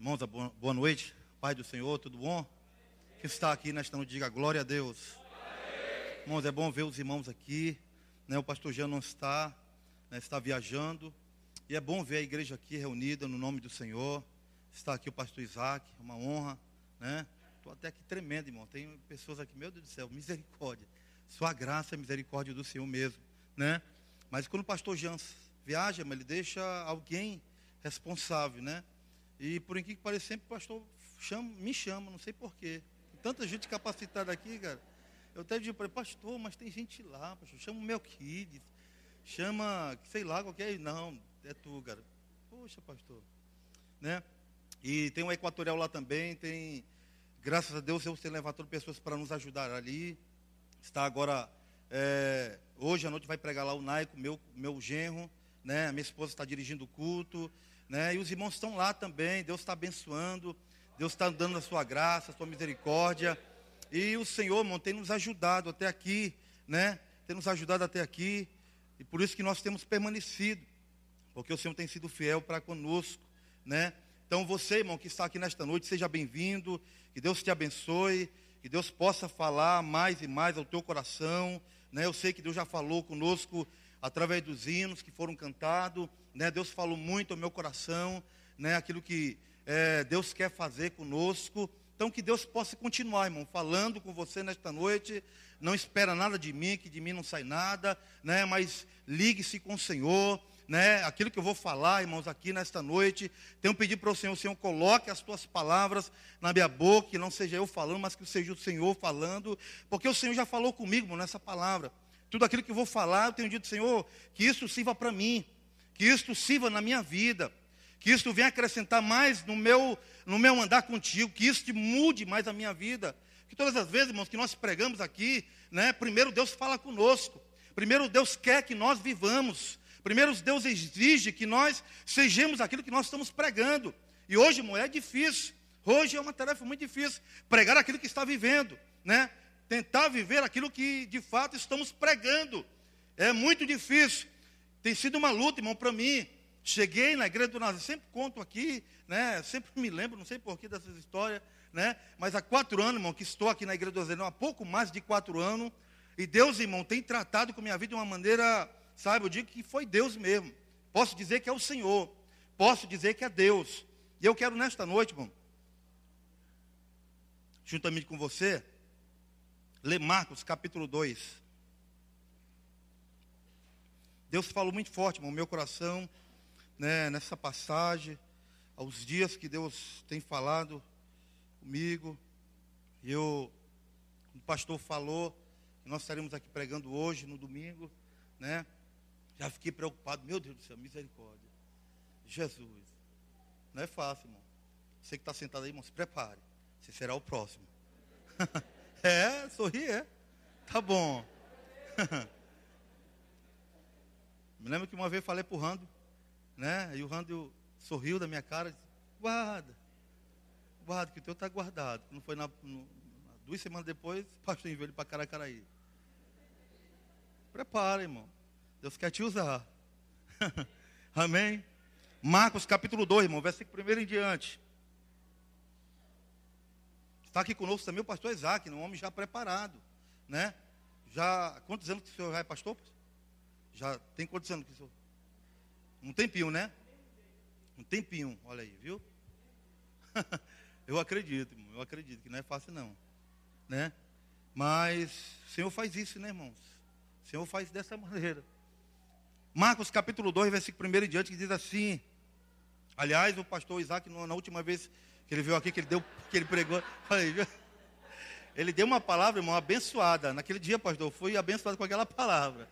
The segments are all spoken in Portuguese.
Irmãos, boa noite. Pai do Senhor, tudo bom? Que está aqui nesta noite, diga glória a Deus. Irmãos, é bom ver os irmãos aqui. Né? O pastor Jean não está, né? está viajando. E é bom ver a igreja aqui reunida no nome do Senhor. Está aqui o pastor Isaac, uma honra. Né? Estou até aqui tremendo, irmão. Tem pessoas aqui, meu Deus do céu, misericórdia. Sua graça e misericórdia do Senhor mesmo. Né? Mas quando o pastor Jean viaja, ele deixa alguém responsável, né? E por incrível que pareça, sempre o pastor chama, me chama, não sei porquê. Tanta gente capacitada aqui, cara. Eu até digo para ele, pastor, mas tem gente lá, pastor. Chama o Melquides, chama, sei lá, qualquer. Não, é tu, cara. Poxa, pastor. Né? E tem um equatorial lá também, tem. Graças a Deus, Deus tem levantado pessoas para nos ajudar ali. Está agora. É, hoje à noite vai pregar lá o Naico, meu, meu genro. Né? A minha esposa está dirigindo o culto. Né? E os irmãos estão lá também, Deus está abençoando, Deus está dando a sua graça, a sua misericórdia. E o Senhor, irmão, tem nos ajudado até aqui, né? Tem nos ajudado até aqui. E por isso que nós temos permanecido. Porque o Senhor tem sido fiel para conosco, né? Então você, irmão, que está aqui nesta noite, seja bem-vindo. Que Deus te abençoe. Que Deus possa falar mais e mais ao teu coração. Né? Eu sei que Deus já falou conosco através dos hinos que foram cantados. Né? Deus falou muito ao meu coração, né? aquilo que é, Deus quer fazer conosco. Então, que Deus possa continuar, irmão, falando com você nesta noite. Não espera nada de mim, que de mim não sai nada, né? mas ligue-se com o Senhor. Né? Aquilo que eu vou falar, irmãos, aqui nesta noite, tenho pedido para o Senhor, o Senhor coloque as tuas palavras na minha boca, que não seja eu falando, mas que seja o Senhor falando, porque o Senhor já falou comigo irmão, nessa palavra. Tudo aquilo que eu vou falar, eu tenho dito, Senhor, que isso sirva para mim, que isto sirva na minha vida, que isto venha acrescentar mais no meu, no meu andar contigo, que isto mude mais a minha vida. Que todas as vezes, irmãos, que nós pregamos aqui, né, primeiro Deus fala conosco, primeiro Deus quer que nós vivamos, primeiro Deus exige que nós sejamos aquilo que nós estamos pregando. E hoje, irmão, é difícil, hoje é uma tarefa muito difícil, pregar aquilo que está vivendo, né? Tentar viver aquilo que de fato estamos pregando. É muito difícil. Tem sido uma luta, irmão, para mim. Cheguei na igreja do Nazaré, sempre conto aqui, né? Sempre me lembro, não sei porquê dessas histórias, né? Mas há quatro anos, irmão, que estou aqui na igreja do Nazaré, há pouco mais de quatro anos. E Deus, irmão, tem tratado com minha vida de uma maneira, sabe, eu digo que foi Deus mesmo. Posso dizer que é o Senhor. Posso dizer que é Deus. E eu quero nesta noite, irmão, juntamente com você, ler Marcos capítulo 2. Deus falou muito forte no meu coração, né, nessa passagem, aos dias que Deus tem falado comigo. Eu, o pastor falou, nós estaremos aqui pregando hoje, no domingo, né? Já fiquei preocupado, meu Deus do céu, misericórdia. Jesus. Não é fácil, irmão. Você que está sentado aí, irmão, se prepare. Você será o próximo. é, sorri, é. Tá bom. Me lembro que uma vez falei para o Rando, né? E o Rando sorriu da minha cara e disse, guarda, guarda, que o teu está guardado. Não foi na, no, duas semanas depois, o pastor enviou ele para Caracaraí. Prepara, irmão. Deus quer te usar. Amém? Marcos capítulo 2, irmão, versículo 1 em diante. Está aqui conosco também o pastor Isaac, um homem já preparado, né? Já, quantos anos que o senhor já é pastor? Já tem quantos anos que o senhor? Um tempinho, né? Um tempinho, olha aí, viu? eu acredito, eu acredito que não é fácil não, né? Mas o Senhor faz isso, né, irmãos? O Senhor faz dessa maneira. Marcos capítulo 2, versículo 1 em diante, que diz assim. Aliás, o pastor Isaac, na última vez ele veio aqui, que ele deu, que ele pregou, ele deu uma palavra, irmão, abençoada. Naquele dia, pastor, fui abençoado com aquela palavra.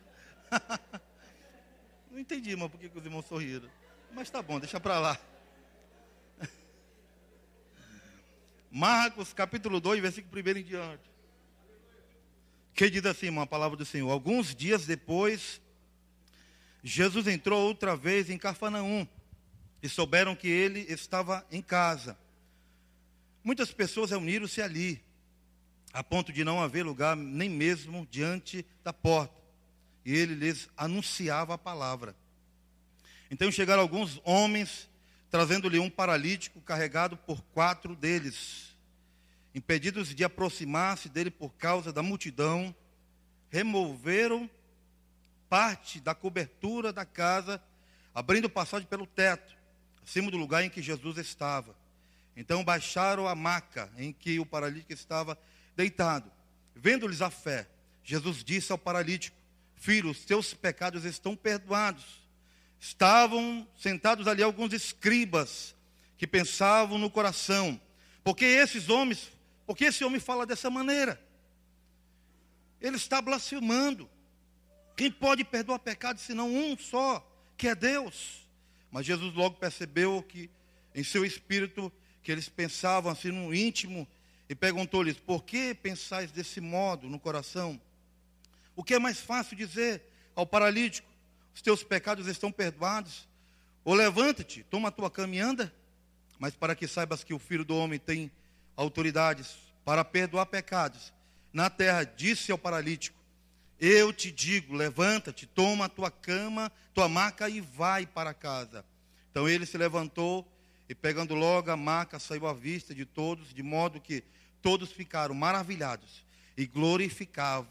Não entendi, irmão, por que os irmãos sorriram. Mas tá bom, deixa para lá. Marcos capítulo 2, versículo 1 em diante. Que diz assim, irmão, a palavra do Senhor. Alguns dias depois, Jesus entrou outra vez em Cafarnaum e souberam que ele estava em casa. Muitas pessoas reuniram-se ali, a ponto de não haver lugar nem mesmo diante da porta e ele lhes anunciava a palavra. Então chegaram alguns homens trazendo-lhe um paralítico carregado por quatro deles. Impedidos de aproximar-se dele por causa da multidão, removeram parte da cobertura da casa, abrindo passagem pelo teto, acima do lugar em que Jesus estava. Então baixaram a maca em que o paralítico estava deitado. Vendo-lhes a fé, Jesus disse ao paralítico: Filho, os teus pecados estão perdoados. Estavam sentados ali alguns escribas que pensavam no coração: por que esses homens, por que esse homem fala dessa maneira? Ele está blasfemando. Quem pode perdoar pecado senão um só, que é Deus? Mas Jesus logo percebeu que em seu espírito que eles pensavam assim no íntimo e perguntou-lhes: Por que pensais desse modo no coração? O que é mais fácil dizer ao paralítico: Os teus pecados estão perdoados? Ou levanta-te, toma a tua cama e anda? Mas para que saibas que o filho do homem tem autoridades para perdoar pecados na terra, disse ao paralítico: Eu te digo, levanta-te, toma a tua cama, tua maca e vai para casa. Então ele se levantou e, pegando logo a maca, saiu à vista de todos, de modo que todos ficaram maravilhados e glorificavam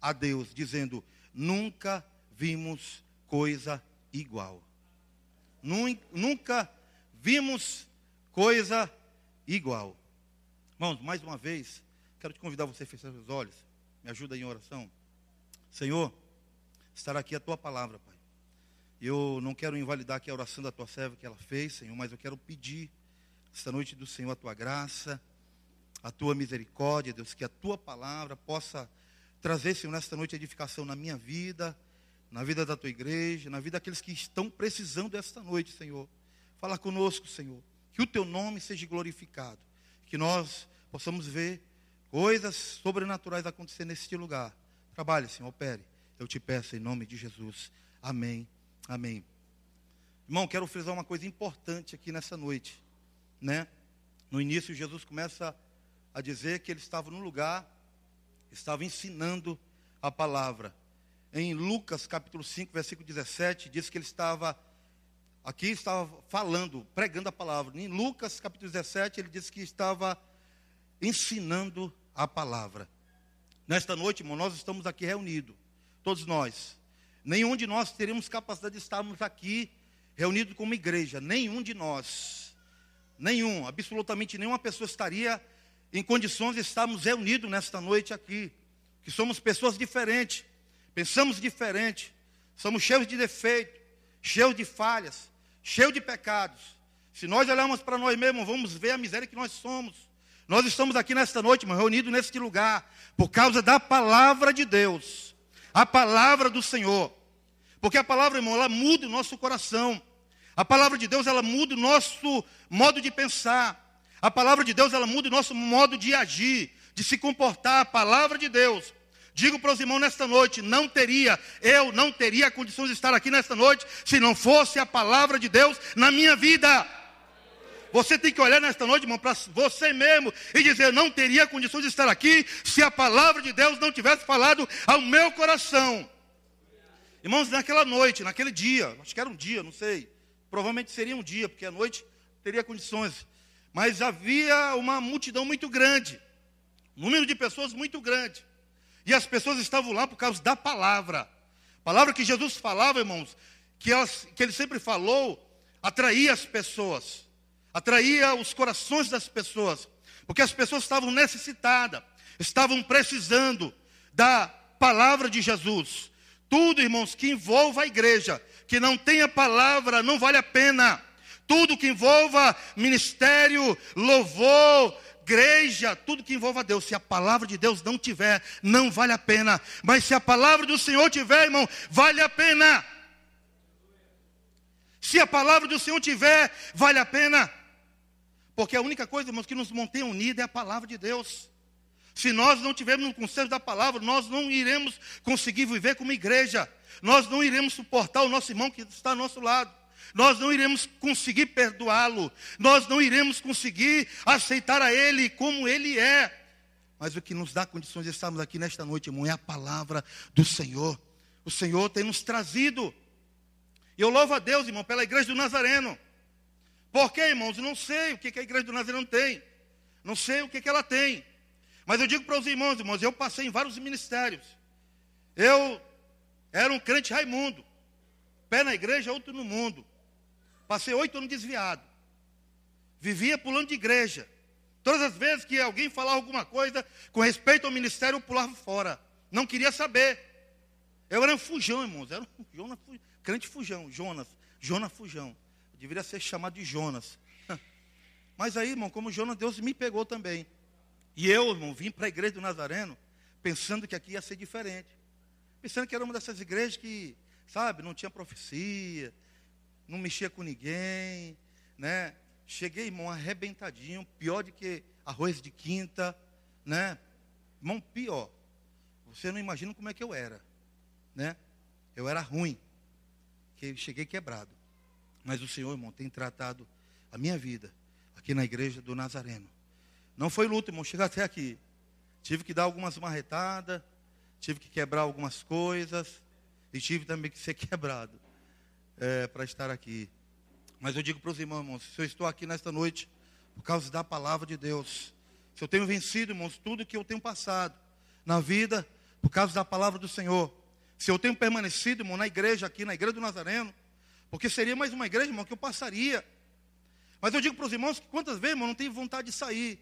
a Deus, dizendo: Nunca vimos coisa igual. Nunca vimos coisa igual. Irmãos, mais uma vez, quero te convidar você a fechar os olhos. Me ajuda em oração. Senhor, estará aqui a tua palavra, Pai. Eu não quero invalidar aqui a oração da tua serva que ela fez, Senhor, mas eu quero pedir esta noite do Senhor a tua graça, a tua misericórdia, Deus, que a tua palavra possa trazer, Senhor, nesta noite edificação na minha vida, na vida da tua igreja, na vida daqueles que estão precisando desta noite, Senhor. Fala conosco, Senhor. Que o teu nome seja glorificado. Que nós possamos ver coisas sobrenaturais acontecer neste lugar. Trabalhe, Senhor, opere. Eu te peço em nome de Jesus. Amém. Amém. Irmão, quero frisar uma coisa importante aqui nessa noite, né? No início Jesus começa a dizer que ele estava no lugar, estava ensinando a palavra. Em Lucas capítulo 5, versículo 17, diz que ele estava aqui estava falando, pregando a palavra. Em Lucas capítulo 17, ele diz que estava ensinando a palavra. Nesta noite, irmão, nós estamos aqui reunidos, todos nós. Nenhum de nós teríamos capacidade de estarmos aqui reunidos como igreja. Nenhum de nós. Nenhum, absolutamente nenhuma pessoa estaria em condições de estarmos reunidos nesta noite aqui. Que somos pessoas diferentes, pensamos diferente, somos cheios de defeito, cheios de falhas, cheios de pecados. Se nós olharmos para nós mesmos, vamos ver a miséria que nós somos. Nós estamos aqui nesta noite, irmão, reunidos neste lugar, por causa da palavra de Deus, a palavra do Senhor. Porque a palavra, irmão, ela muda o nosso coração. A palavra de Deus, ela muda o nosso modo de pensar. A palavra de Deus, ela muda o nosso modo de agir, de se comportar. A palavra de Deus. Digo para os irmãos nesta noite, não teria, eu não teria condições de estar aqui nesta noite se não fosse a palavra de Deus na minha vida. Você tem que olhar nesta noite, irmão, para você mesmo e dizer: não teria condições de estar aqui se a palavra de Deus não tivesse falado ao meu coração. Irmãos, naquela noite, naquele dia, acho que era um dia, não sei, provavelmente seria um dia, porque a noite teria condições, mas havia uma multidão muito grande, um número de pessoas muito grande, e as pessoas estavam lá por causa da palavra, palavra que Jesus falava, irmãos, que, elas, que ele sempre falou, atraía as pessoas atraía os corações das pessoas, porque as pessoas estavam necessitadas, estavam precisando da palavra de Jesus. Tudo, irmãos, que envolva a igreja, que não tenha palavra, não vale a pena. Tudo que envolva ministério, louvor, igreja, tudo que envolva Deus, se a palavra de Deus não tiver, não vale a pena. Mas se a palavra do Senhor tiver, irmão, vale a pena. Se a palavra do Senhor tiver, vale a pena. Porque a única coisa, irmãos, que nos mantém unidos é a palavra de Deus. Se nós não tivermos um conselho da palavra, nós não iremos conseguir viver como igreja. Nós não iremos suportar o nosso irmão que está ao nosso lado. Nós não iremos conseguir perdoá-lo. Nós não iremos conseguir aceitar a ele como ele é. Mas o que nos dá condições de estarmos aqui nesta noite, irmão, é a palavra do Senhor. O Senhor tem nos trazido. E eu louvo a Deus, irmão, pela igreja do Nazareno. Por quê, irmãos? Não sei o que a igreja do Nazareno tem. Não sei o que ela tem. Mas eu digo para os irmãos, irmãos, eu passei em vários ministérios. Eu era um crente Raimundo. Pé na igreja, outro no mundo. Passei oito anos desviado. Vivia pulando de igreja. Todas as vezes que alguém falava alguma coisa com respeito ao ministério, eu pulava fora. Não queria saber. Eu era um fujão, irmãos. Era um Jonas, crente fujão, Jonas. Jonas fujão. Eu deveria ser chamado de Jonas. Mas aí, irmão, como Jonas, Deus me pegou também. E eu, irmão, vim para a igreja do Nazareno pensando que aqui ia ser diferente. Pensando que era uma dessas igrejas que, sabe, não tinha profecia, não mexia com ninguém, né? Cheguei, irmão, arrebentadinho, pior do que arroz de quinta, né? Irmão, pior. Você não imagina como é que eu era, né? Eu era ruim, que cheguei quebrado. Mas o Senhor, irmão, tem tratado a minha vida aqui na igreja do Nazareno. Não foi luta, irmão, chegar até aqui. Tive que dar algumas marretadas, tive que quebrar algumas coisas, e tive também que ser quebrado é, para estar aqui. Mas eu digo para os irmãos, irmãos, se eu estou aqui nesta noite, por causa da palavra de Deus, se eu tenho vencido, irmãos, tudo que eu tenho passado na vida, por causa da palavra do Senhor, se eu tenho permanecido, irmão, na igreja aqui, na igreja do Nazareno, porque seria mais uma igreja, irmão, que eu passaria. Mas eu digo para os irmãos que quantas vezes, irmão, não tenho vontade de sair.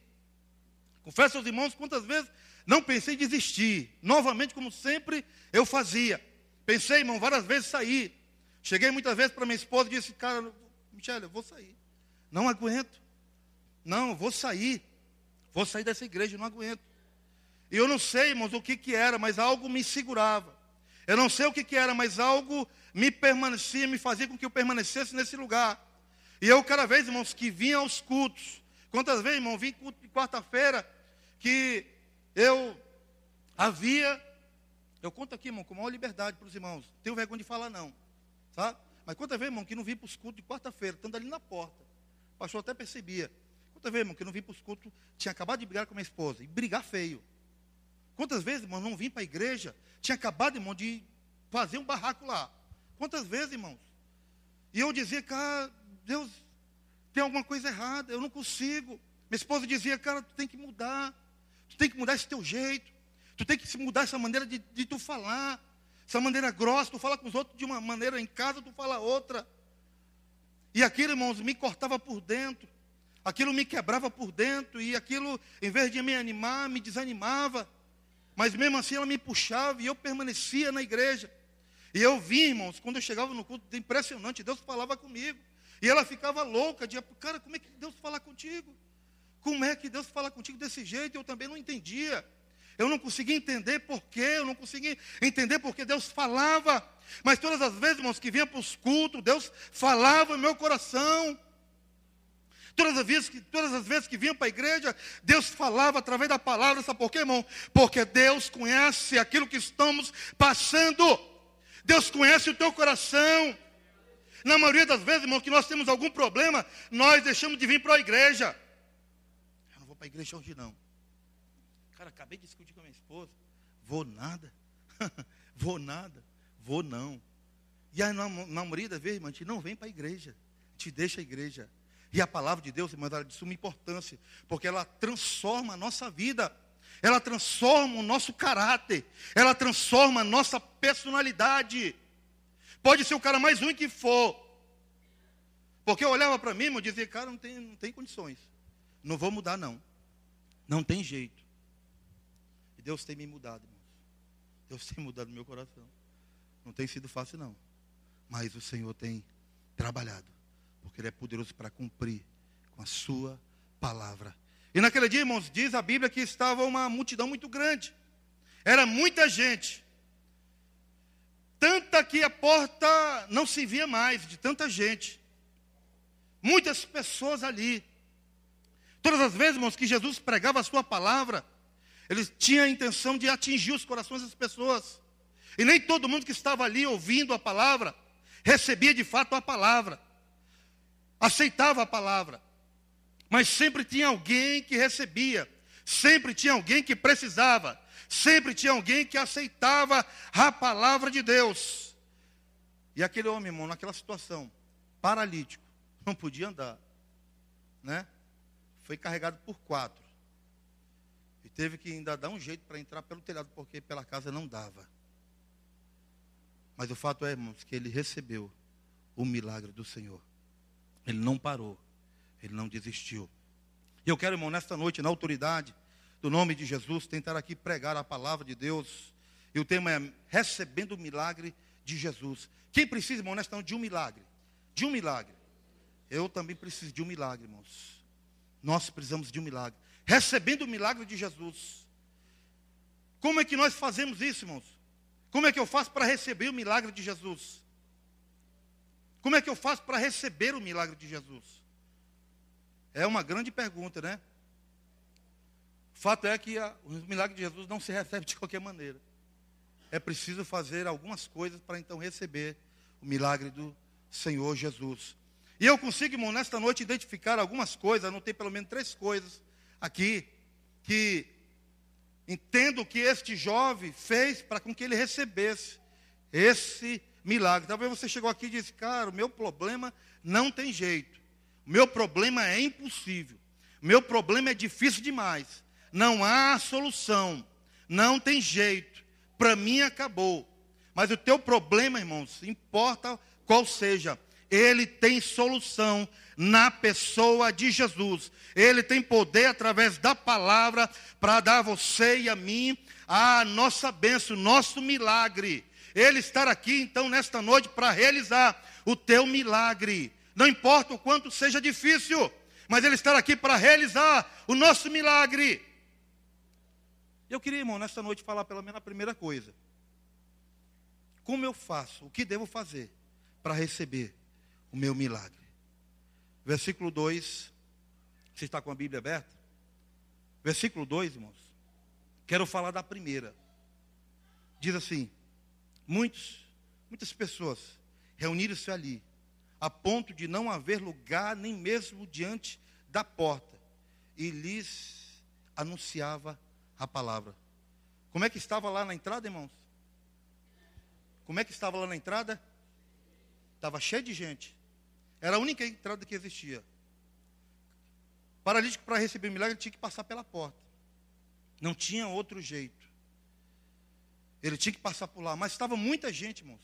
Confesso aos irmãos quantas vezes não pensei em desistir. Novamente, como sempre eu fazia. Pensei, irmão, várias vezes sair. Cheguei muitas vezes para minha esposa e disse, cara, Michele, eu vou sair. Não aguento. Não, eu vou sair. Vou sair dessa igreja, não aguento. E eu não sei, irmãos, o que, que era, mas algo me segurava. Eu não sei o que, que era, mas algo me permanecia, me fazia com que eu permanecesse nesse lugar. E eu, cada vez, irmãos, que vinha aos cultos. Quantas vezes, irmão, vim culto de quarta-feira, que eu havia. Eu conto aqui, irmão, com maior liberdade para os irmãos. Tenho vergonha de falar, não. Sabe? Mas quantas vezes, irmão, que não vim para os cultos de quarta-feira, estando ali na porta. O pastor até percebia. Quantas vezes, irmão, que não vim para os cultos, tinha acabado de brigar com minha esposa, e brigar feio. Quantas vezes, irmão, não vim para a igreja, tinha acabado, irmão, de fazer um barraco lá. Quantas vezes, irmãos? E eu dizia, cara, Deus, tem alguma coisa errada, eu não consigo. Minha esposa dizia, cara, tu tem que mudar, tu tem que mudar esse teu jeito, tu tem que mudar essa maneira de, de tu falar. Essa maneira grossa, tu fala com os outros de uma maneira, em casa tu fala outra. E aquilo, irmãos, me cortava por dentro. Aquilo me quebrava por dentro. E aquilo, em vez de me animar, me desanimava. Mas mesmo assim ela me puxava e eu permanecia na igreja. E eu vi, irmãos, quando eu chegava no culto, impressionante, Deus falava comigo. E ela ficava louca, dizia, cara, como é que Deus fala contigo? Como é que Deus fala contigo desse jeito? Eu também não entendia. Eu não conseguia entender porquê, eu não conseguia entender porque Deus falava. Mas todas as vezes, irmãos, que vinha para os cultos, Deus falava no meu coração. Todas as, vezes que, todas as vezes que vinha para a igreja, Deus falava através da palavra, sabe por quê, irmão? Porque Deus conhece aquilo que estamos passando. Deus conhece o teu coração. Na maioria das vezes, irmão, que nós temos algum problema, nós deixamos de vir para a igreja. Para a igreja hoje, não. Cara, acabei de discutir com a minha esposa. Vou nada. vou nada. Vou não. E aí, maioria das vezes, irmão, a gente não vem para a igreja. Gente deixa a igreja. E a palavra de Deus, irmão, ela é de suma importância. Porque ela transforma a nossa vida. Ela transforma o nosso caráter. Ela transforma a nossa personalidade. Pode ser o cara mais ruim que for. Porque eu olhava para mim e dizia, cara, não tem, não tem condições. Não vou mudar, não. Não tem jeito. Deus tem me mudado, irmãos. Deus tem mudado meu coração. Não tem sido fácil, não. Mas o Senhor tem trabalhado. Porque Ele é poderoso para cumprir com a Sua palavra. E naquele dia, irmãos, diz a Bíblia que estava uma multidão muito grande. Era muita gente. Tanta que a porta não se via mais, de tanta gente. Muitas pessoas ali. Todas as vezes, irmãos, que Jesus pregava a sua palavra, ele tinha a intenção de atingir os corações das pessoas. E nem todo mundo que estava ali ouvindo a palavra recebia de fato a palavra, aceitava a palavra. Mas sempre tinha alguém que recebia, sempre tinha alguém que precisava, sempre tinha alguém que aceitava a palavra de Deus. E aquele homem, irmão, naquela situação, paralítico, não podia andar, né? Foi carregado por quatro. E teve que ainda dar um jeito para entrar pelo telhado, porque pela casa não dava. Mas o fato é, irmãos, que ele recebeu o milagre do Senhor. Ele não parou, ele não desistiu. E eu quero, irmão, nesta noite, na autoridade do nome de Jesus, tentar aqui pregar a palavra de Deus. E o tema é recebendo o milagre de Jesus. Quem precisa, irmão, nesta noite de um milagre? De um milagre. Eu também preciso de um milagre, irmãos. Nós precisamos de um milagre. Recebendo o milagre de Jesus. Como é que nós fazemos isso, irmãos? Como é que eu faço para receber o milagre de Jesus? Como é que eu faço para receber o milagre de Jesus? É uma grande pergunta, né? O fato é que a, o milagre de Jesus não se recebe de qualquer maneira. É preciso fazer algumas coisas para então receber o milagre do Senhor Jesus. E eu consigo, irmão, nesta noite identificar algumas coisas, anotei pelo menos três coisas aqui, que Entendo que este jovem fez para com que ele recebesse esse milagre. Talvez você chegou aqui e disse, cara, o meu problema não tem jeito. O meu problema é impossível. O meu problema é difícil demais. Não há solução. Não tem jeito. Para mim acabou. Mas o teu problema, irmãos, importa qual seja, ele tem solução na pessoa de Jesus. Ele tem poder através da palavra para dar a você e a mim a nossa bênção, nosso milagre. Ele estar aqui então nesta noite para realizar o teu milagre. Não importa o quanto seja difícil, mas ele estar aqui para realizar o nosso milagre. Eu queria, irmão, nesta noite falar pelo menos a primeira coisa. Como eu faço? O que devo fazer para receber o meu milagre? Versículo 2. Você está com a Bíblia aberta? Versículo 2, irmãos. Quero falar da primeira. Diz assim: Muitos, muitas pessoas reuniram-se ali, a ponto de não haver lugar nem mesmo diante da porta, e lhes anunciava a palavra. Como é que estava lá na entrada, irmãos? Como é que estava lá na entrada? Estava cheio de gente. Era a única entrada que existia. Paralítico, para receber o milagre, tinha que passar pela porta. Não tinha outro jeito. Ele tinha que passar por lá. Mas estava muita gente, irmãos.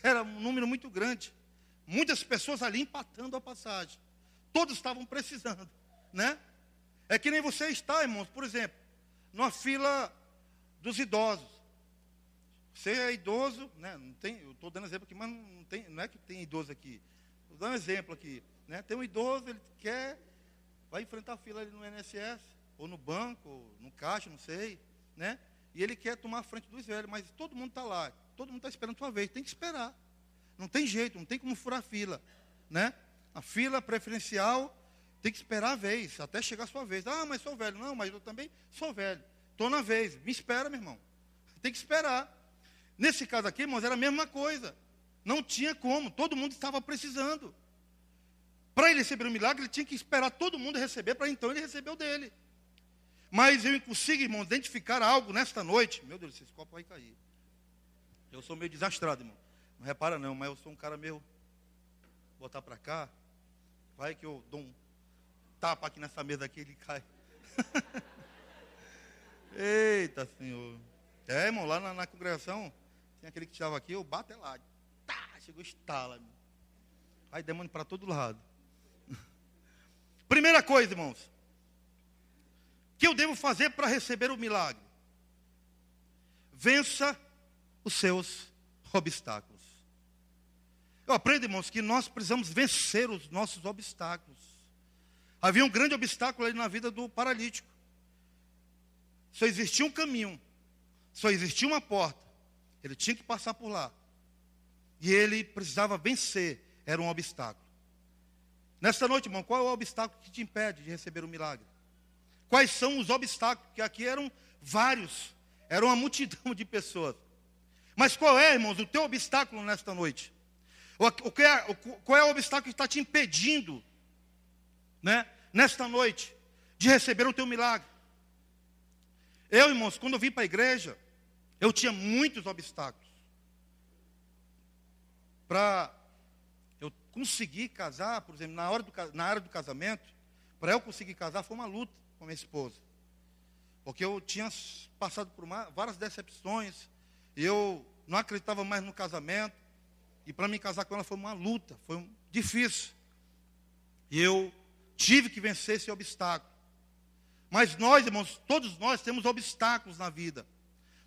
Era um número muito grande. Muitas pessoas ali empatando a passagem. Todos estavam precisando, né? É que nem você está, irmãos, por exemplo, numa fila dos idosos. Você é idoso, né? Não tem, eu estou dando exemplo aqui, mas não, tem, não é que tem idoso aqui. Vou dar um exemplo aqui. Né? Tem um idoso, ele quer, vai enfrentar a fila ali no INSS, ou no banco, ou no caixa, não sei, né? E ele quer tomar a frente dos velhos, mas todo mundo está lá, todo mundo está esperando a sua vez, tem que esperar. Não tem jeito, não tem como furar a fila, né? A fila preferencial tem que esperar a vez, até chegar a sua vez. Ah, mas sou velho. Não, mas eu também sou velho. Estou na vez. Me espera, meu irmão. Tem que esperar. Nesse caso aqui, irmãos, era a mesma coisa. Não tinha como, todo mundo estava precisando. Para ele receber o milagre, ele tinha que esperar todo mundo receber, para então ele receber o dele. Mas eu consigo, irmão, identificar algo nesta noite. Meu Deus, esse copo vai cair. Eu sou meio desastrado, irmão. Não repara não, mas eu sou um cara meio. Botar para cá. Vai que eu dou um tapa aqui nessa mesa aqui, ele cai. Eita, Senhor. É, irmão, lá na, na congregação, tem aquele que estava aqui, eu bato é lá chegou estala. Aí demônio para todo lado. Primeira coisa, irmãos. Que eu devo fazer para receber o milagre? Vença os seus obstáculos. Eu aprendo, irmãos, que nós precisamos vencer os nossos obstáculos. Havia um grande obstáculo ali na vida do paralítico. Só existia um caminho, só existia uma porta. Ele tinha que passar por lá. E ele precisava vencer, era um obstáculo. Nesta noite, irmão, qual é o obstáculo que te impede de receber o milagre? Quais são os obstáculos? Que aqui eram vários, era uma multidão de pessoas. Mas qual é, irmãos, o teu obstáculo nesta noite? O, que é, qual é o obstáculo que está te impedindo, né, nesta noite, de receber o teu milagre? Eu, irmãos, quando eu vim para a igreja, eu tinha muitos obstáculos para eu conseguir casar, por exemplo, na, hora do, na área do casamento, para eu conseguir casar foi uma luta com a minha esposa. Porque eu tinha passado por uma, várias decepções, e eu não acreditava mais no casamento, e para me casar com ela foi uma luta, foi um, difícil. E eu tive que vencer esse obstáculo. Mas nós, irmãos, todos nós temos obstáculos na vida.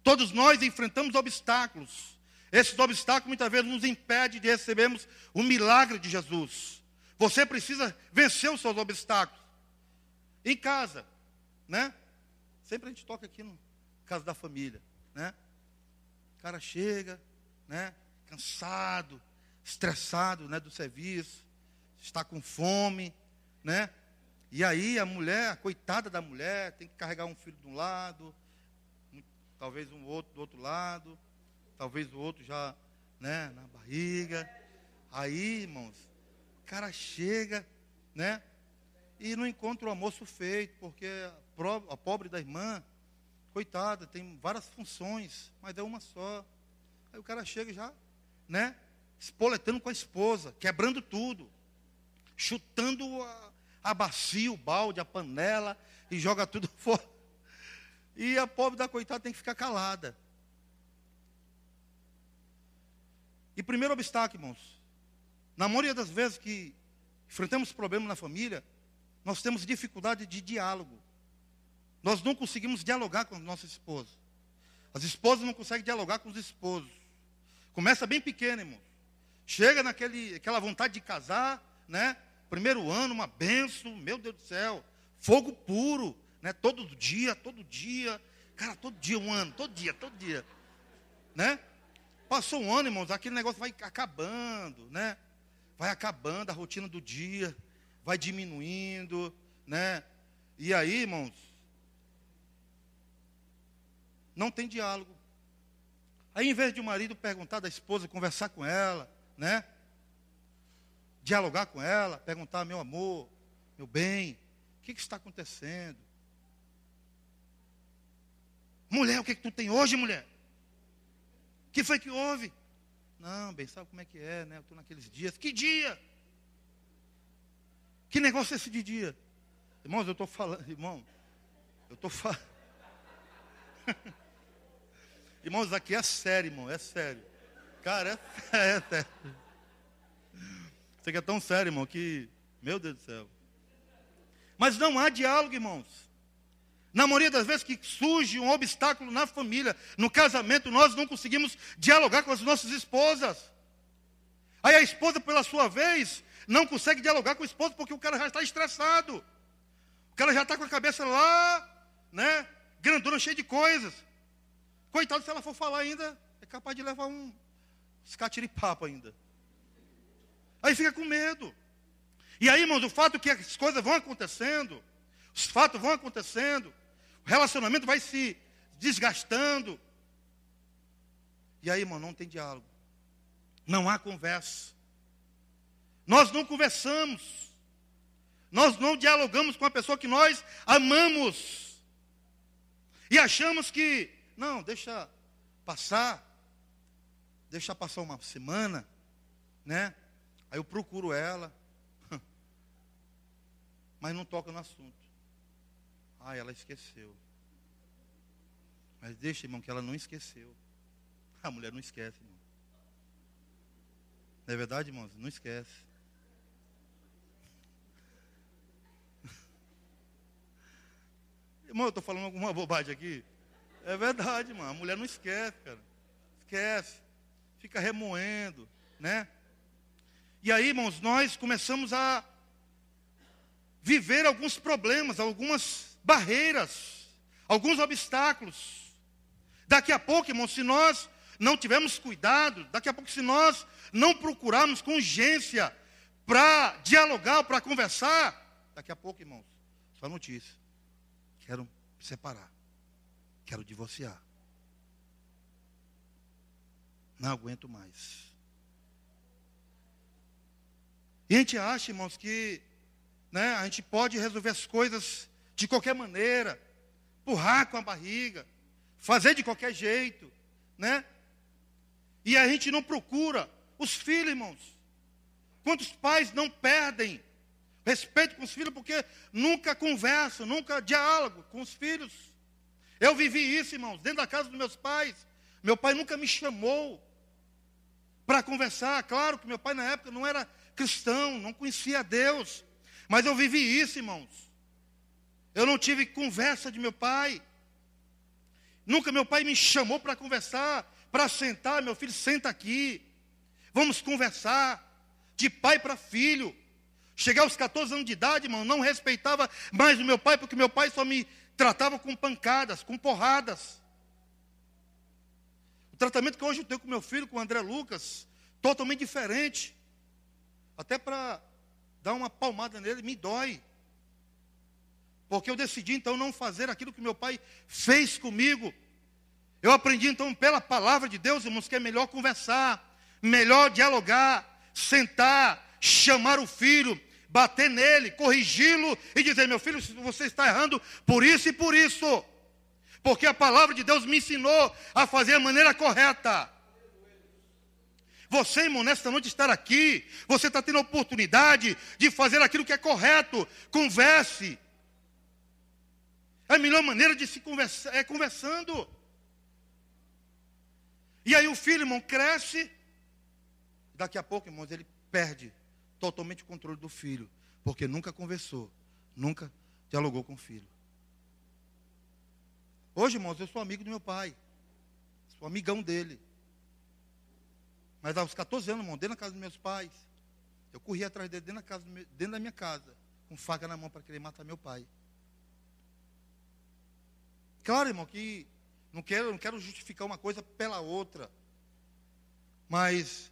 Todos nós enfrentamos obstáculos. Esses obstáculos muitas vezes nos impedem de recebermos o milagre de Jesus. Você precisa vencer os seus obstáculos. Em casa, né? Sempre a gente toca aqui no caso da família, né? O cara chega, né? Cansado, estressado, né? Do serviço, está com fome, né? E aí a mulher, a coitada da mulher, tem que carregar um filho de um lado, talvez um outro do outro lado, talvez o outro já, né, na barriga. Aí, irmãos, o cara chega, né, e não encontra o almoço feito, porque a pobre da irmã, coitada, tem várias funções, mas é uma só. Aí o cara chega já, né, espoletando com a esposa, quebrando tudo, chutando a, a bacia, o balde, a panela, e joga tudo fora. E a pobre da coitada tem que ficar calada. E primeiro obstáculo, irmãos, na maioria das vezes que enfrentamos problemas na família, nós temos dificuldade de diálogo. Nós não conseguimos dialogar com os nossos esposos. As esposas não conseguem dialogar com os esposos. Começa bem pequeno, irmão. Chega naquele, aquela vontade de casar, né? Primeiro ano, uma benção, meu Deus do céu. Fogo puro, né? Todo dia, todo dia. Cara, todo dia, um ano, todo dia, todo dia. Né? Passou um ano, irmãos, aquele negócio vai acabando, né? Vai acabando a rotina do dia vai diminuindo, né? E aí, irmãos, não tem diálogo. Aí, em vez de o marido perguntar da esposa, conversar com ela, né? Dialogar com ela, perguntar, meu amor, meu bem, o que, que está acontecendo? Mulher, o que, que tu tem hoje, mulher? Que foi que houve? Não, bem, sabe como é que é, né? Eu estou naqueles dias. Que dia? Que negócio é esse de dia? Irmãos, eu estou falando, irmão, eu estou falando. Irmãos, aqui é sério, irmão, é sério. Cara, é, é sério. Isso aqui é tão sério, irmão, que, meu Deus do céu. Mas não há diálogo, irmãos. Na maioria das vezes que surge um obstáculo na família, no casamento, nós não conseguimos dialogar com as nossas esposas. Aí a esposa, pela sua vez, não consegue dialogar com o esposo porque o cara já está estressado. O cara já está com a cabeça lá, né? Grandona, cheia de coisas. Coitado, se ela for falar ainda, é capaz de levar um escatiripapo ainda. Aí fica com medo. E aí, irmãos, o fato que as coisas vão acontecendo, os fatos vão acontecendo, o relacionamento vai se desgastando. E aí, irmão, não tem diálogo. Não há conversa. Nós não conversamos. Nós não dialogamos com a pessoa que nós amamos. E achamos que, não, deixa passar. Deixa passar uma semana, né? Aí eu procuro ela. Mas não toca no assunto. Ah, ela esqueceu. Mas deixa, irmão, que ela não esqueceu. A mulher não esquece, irmão. Não é verdade, irmãos? Não esquece. Irmão, eu estou falando alguma bobagem aqui? É verdade, irmão. A mulher não esquece, cara. Esquece. Fica remoendo, né? E aí, irmãos, nós começamos a viver alguns problemas, algumas barreiras, alguns obstáculos. Daqui a pouco, irmãos, se nós não tivermos cuidado, daqui a pouco, se nós não procurarmos com urgência para dialogar, para conversar, daqui a pouco, irmãos, só notícia. Quero separar. Quero divorciar. Não aguento mais. E a gente acha, irmãos, que né, a gente pode resolver as coisas de qualquer maneira, empurrar com a barriga, fazer de qualquer jeito, né? E a gente não procura os filhos, irmãos. Quantos pais não perdem Respeito com os filhos, porque nunca converso, nunca diálogo com os filhos. Eu vivi isso, irmãos, dentro da casa dos meus pais. Meu pai nunca me chamou para conversar. Claro que meu pai, na época, não era cristão, não conhecia Deus. Mas eu vivi isso, irmãos. Eu não tive conversa de meu pai. Nunca meu pai me chamou para conversar, para sentar, meu filho, senta aqui. Vamos conversar. De pai para filho. Chegar aos 14 anos de idade, irmão, não respeitava mais o meu pai, porque meu pai só me tratava com pancadas, com porradas. O tratamento que hoje eu tenho com meu filho, com o André Lucas, totalmente diferente. Até para dar uma palmada nele, me dói. Porque eu decidi então não fazer aquilo que meu pai fez comigo. Eu aprendi então pela palavra de Deus, irmãos, que é melhor conversar, melhor dialogar, sentar, chamar o filho, bater nele, corrigi-lo e dizer: meu filho, você está errando por isso e por isso. Porque a palavra de Deus me ensinou a fazer a maneira correta. Você, irmão, nesta noite estar aqui, você está tendo a oportunidade de fazer aquilo que é correto. Converse. A melhor maneira de se conversar é conversando. E aí o filho, irmão, cresce. Daqui a pouco, irmãos, ele perde totalmente o controle do filho, porque nunca conversou, nunca dialogou com o filho. Hoje, irmãos, eu sou amigo do meu pai, sou amigão dele. Mas aos 14 anos, irmão, dentro da casa dos meus pais, eu corri atrás dele dentro da, casa, dentro da minha casa, com faca na mão para querer matar meu pai. Claro, irmão, que não quero, não quero justificar uma coisa pela outra. Mas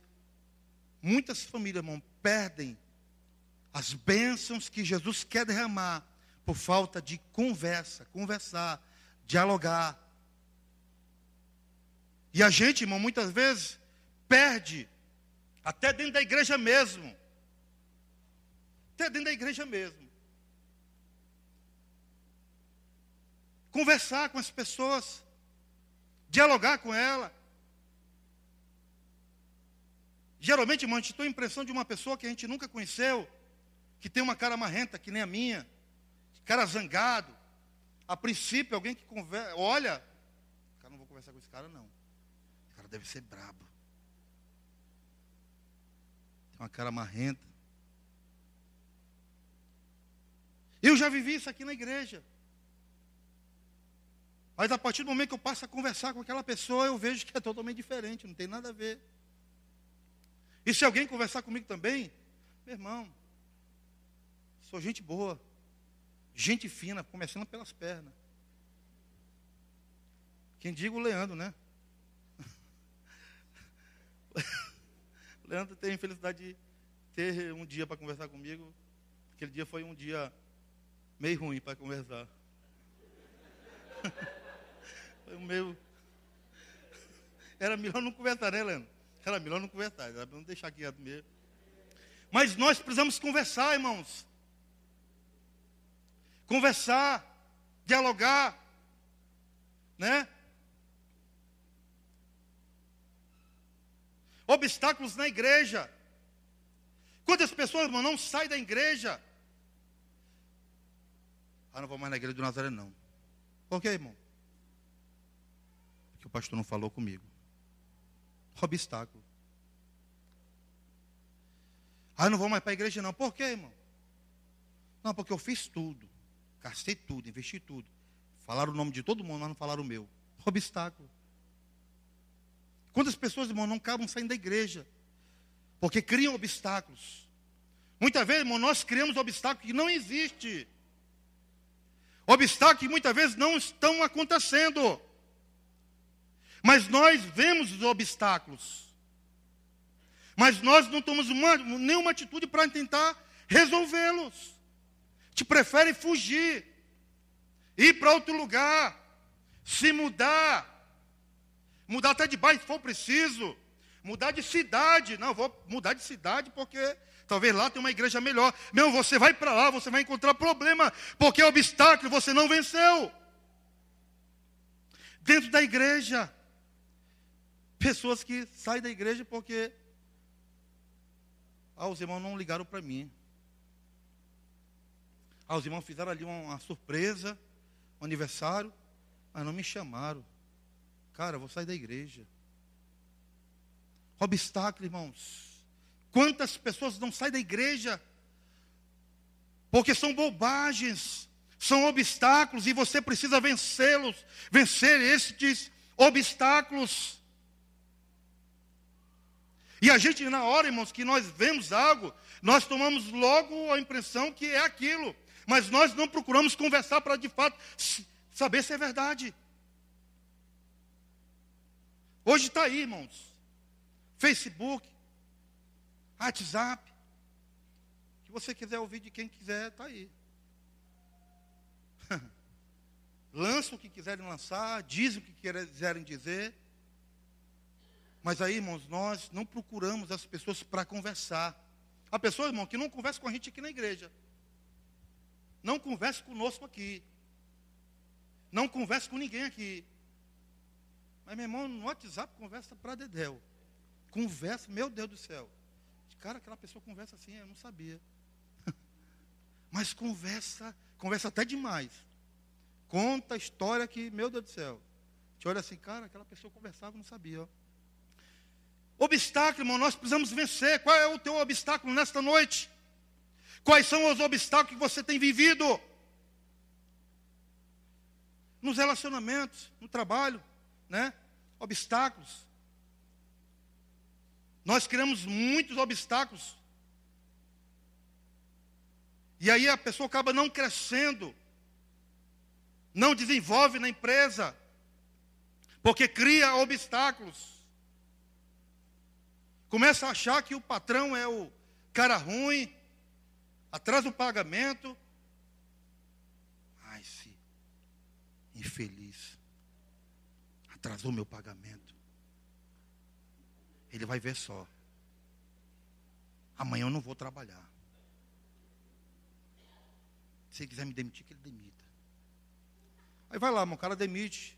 muitas famílias, irmão, perdem as bênçãos que Jesus quer derramar por falta de conversa, conversar, dialogar. E a gente, irmão, muitas vezes perde, até dentro da igreja mesmo. Até dentro da igreja mesmo. Conversar com as pessoas, dialogar com ela. Geralmente, irmão, a gente tem a impressão de uma pessoa que a gente nunca conheceu, que tem uma cara marrenta, que nem a minha, cara zangado. A princípio, alguém que conversa, olha, cara, não vou conversar com esse cara, não. Esse cara deve ser brabo. Tem uma cara marrenta. Eu já vivi isso aqui na igreja. Mas a partir do momento que eu passo a conversar com aquela pessoa, eu vejo que é totalmente diferente, não tem nada a ver. E se alguém conversar comigo também, meu irmão, sou gente boa, gente fina, começando pelas pernas. Quem diga o Leandro, né? Leandro tem a infelicidade de ter um dia para conversar comigo. Aquele dia foi um dia meio ruim para conversar. foi um meio. Era melhor não conversar, né, Leandro? Era melhor não conversar, era não deixar aqui mesmo. Mas nós precisamos conversar, irmãos. Conversar, dialogar, né? Obstáculos na igreja. Quantas pessoas, irmão, não saem da igreja? Ah, não vou mais na igreja do Nazaré, não. Por quê, irmão? Pastor não falou comigo obstáculo. Ah, eu não vou mais para a igreja não. Por quê, irmão? Não, porque eu fiz tudo. Gastei tudo, investi tudo. Falaram o nome de todo mundo, mas não falaram o meu. Obstáculo. Quantas pessoas, irmão, não acabam saindo da igreja? Porque criam obstáculos. Muitas vezes, irmão, nós criamos obstáculos que não existem. Obstáculos que muitas vezes não estão acontecendo. Mas nós vemos os obstáculos. Mas nós não tomamos uma, nenhuma atitude para tentar resolvê-los. Te prefere fugir, ir para outro lugar, se mudar, mudar até de bairro se for preciso, mudar de cidade. Não, vou mudar de cidade porque talvez lá tenha uma igreja melhor. Meu, você vai para lá, você vai encontrar problema, porque é obstáculo você não venceu. Dentro da igreja, Pessoas que saem da igreja porque ah, os irmãos não ligaram para mim. Ah, os irmãos fizeram ali uma, uma surpresa, um aniversário, mas não me chamaram. Cara, eu vou sair da igreja. Obstáculo, irmãos. Quantas pessoas não saem da igreja? Porque são bobagens, são obstáculos e você precisa vencê-los, vencer estes obstáculos. E a gente, na hora, irmãos, que nós vemos algo, nós tomamos logo a impressão que é aquilo. Mas nós não procuramos conversar para de fato saber se é verdade. Hoje está aí, irmãos. Facebook, WhatsApp. Se você quiser ouvir de quem quiser, está aí. Lançam o que quiserem lançar, dizem o que quiserem dizer. Mas aí, irmãos, nós não procuramos as pessoas para conversar. Há pessoas, irmão, que não conversam com a gente aqui na igreja. Não conversa conosco aqui. Não conversa com ninguém aqui. Mas, meu irmão, no WhatsApp conversa para Dedéu. Conversa, meu Deus do céu. Cara, aquela pessoa conversa assim, eu não sabia. Mas conversa, conversa até demais. Conta a história que, meu Deus do céu. Te olha assim, cara, aquela pessoa conversava, não sabia. Ó. Obstáculo, irmão, nós precisamos vencer. Qual é o teu obstáculo nesta noite? Quais são os obstáculos que você tem vivido? Nos relacionamentos, no trabalho, né? Obstáculos. Nós criamos muitos obstáculos. E aí a pessoa acaba não crescendo, não desenvolve na empresa, porque cria obstáculos. Começa a achar que o patrão é o cara ruim, atrasa o pagamento. Ai, se infeliz, atrasou meu pagamento. Ele vai ver só. Amanhã eu não vou trabalhar. Se ele quiser me demitir, que ele demita. Aí vai lá, o cara demite.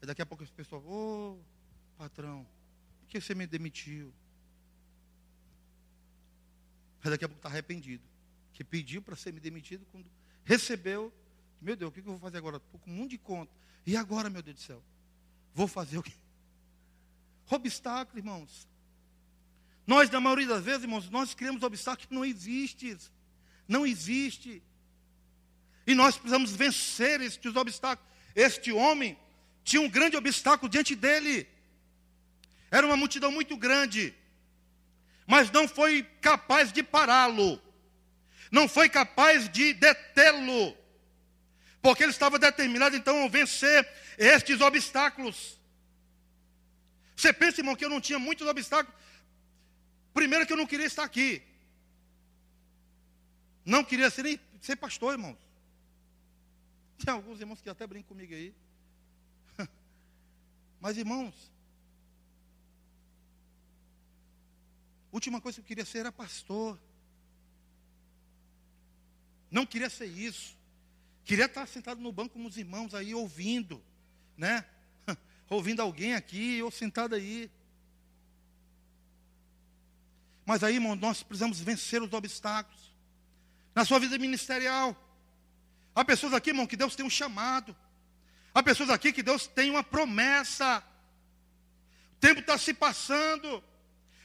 Aí daqui a pouco as pessoas, ô, oh, patrão, por que você me demitiu? Mas daqui a pouco está arrependido. Que pediu para ser me demitido, quando recebeu, meu Deus, o que eu vou fazer agora? Estou com um monte de conta. E agora, meu Deus do céu? Vou fazer o quê? Obstáculo, irmãos. Nós, na maioria das vezes, irmãos, nós criamos obstáculos que não existem. Não existe. E nós precisamos vencer estes obstáculos. Este homem tinha um grande obstáculo diante dele. Era uma multidão muito grande mas não foi capaz de pará-lo, não foi capaz de detê-lo, porque ele estava determinado então a vencer estes obstáculos. Você pensa, irmão, que eu não tinha muitos obstáculos? Primeiro que eu não queria estar aqui. Não queria ser nem ser pastor, irmãos. Tem alguns irmãos que até brincam comigo aí. Mas, irmãos, última coisa que eu queria ser era pastor. Não queria ser isso. Queria estar sentado no banco com os irmãos aí, ouvindo, né? ouvindo alguém aqui, ou sentado aí. Mas aí, irmão, nós precisamos vencer os obstáculos. Na sua vida ministerial. Há pessoas aqui, irmão, que Deus tem um chamado. Há pessoas aqui que Deus tem uma promessa. O tempo está se passando.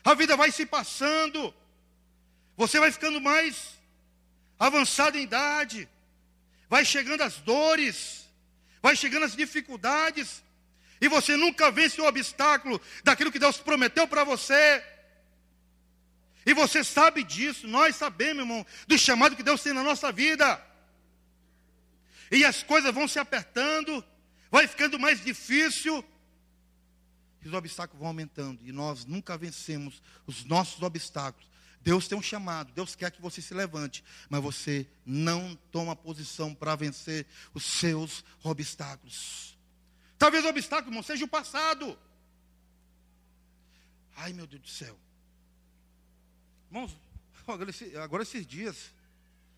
A vida vai se passando. Você vai ficando mais avançado em idade. Vai chegando as dores. Vai chegando as dificuldades. E você nunca vence o obstáculo daquilo que Deus prometeu para você. E você sabe disso, nós sabemos, irmão, do chamado que Deus tem na nossa vida. E as coisas vão se apertando, vai ficando mais difícil os obstáculos vão aumentando e nós nunca vencemos os nossos obstáculos. Deus tem um chamado, Deus quer que você se levante, mas você não toma posição para vencer os seus obstáculos. Talvez o obstáculo, irmão, seja o passado. Ai, meu Deus do céu. Irmãos, agora esses dias,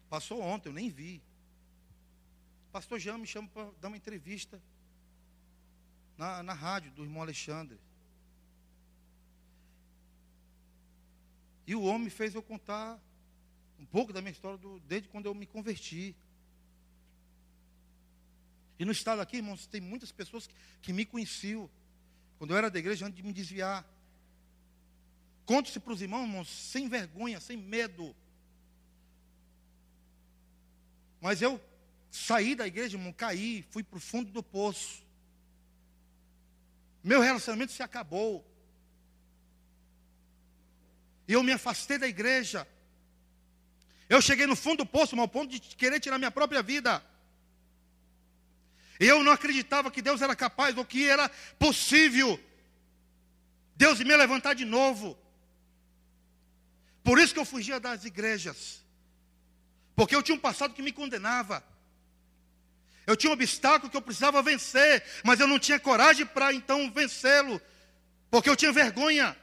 passou ontem, eu nem vi. pastor Jean me chama para dar uma entrevista na, na rádio do irmão Alexandre. E o homem fez eu contar um pouco da minha história do, desde quando eu me converti. E no estado aqui, irmãos, tem muitas pessoas que, que me conheciam quando eu era da igreja antes de me desviar. Conte-se para os irmãos, irmãos, sem vergonha, sem medo. Mas eu saí da igreja, irmão, caí, fui para o fundo do poço. Meu relacionamento se acabou. E eu me afastei da igreja. Eu cheguei no fundo do poço, ao ponto de querer tirar minha própria vida. Eu não acreditava que Deus era capaz, ou que era possível Deus me levantar de novo. Por isso que eu fugia das igrejas. Porque eu tinha um passado que me condenava. Eu tinha um obstáculo que eu precisava vencer, mas eu não tinha coragem para então vencê-lo, porque eu tinha vergonha.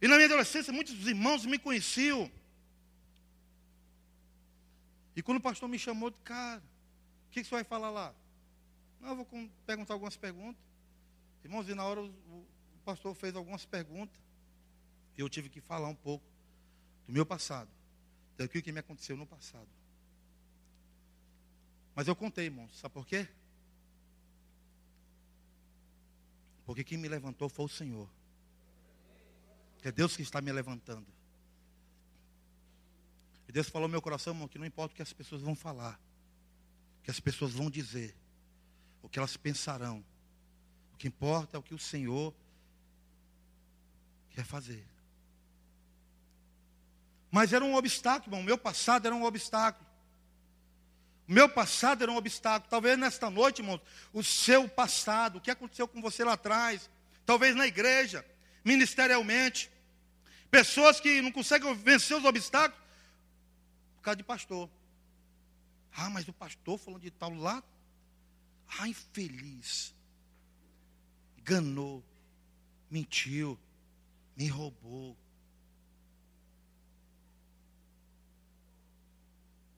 E na minha adolescência, muitos irmãos me conheciam. E quando o pastor me chamou, cara, o que, que você vai falar lá? Não, eu vou perguntar algumas perguntas. Irmãos, e na hora o pastor fez algumas perguntas. E eu tive que falar um pouco do meu passado, daquilo que me aconteceu no passado. Mas eu contei, irmãos, sabe por quê? Porque quem me levantou foi o Senhor. É Deus que está me levantando. E Deus falou no meu coração, irmão, que não importa o que as pessoas vão falar, o que as pessoas vão dizer, o que elas pensarão. O que importa é o que o Senhor quer fazer. Mas era um obstáculo, irmão. O meu passado era um obstáculo. O meu passado era um obstáculo. Talvez nesta noite, irmão, o seu passado, o que aconteceu com você lá atrás, talvez na igreja, ministerialmente, Pessoas que não conseguem vencer os obstáculos por causa de pastor. Ah, mas o pastor falou de tal lá. Ah, infeliz. Enganou. Mentiu. Me roubou.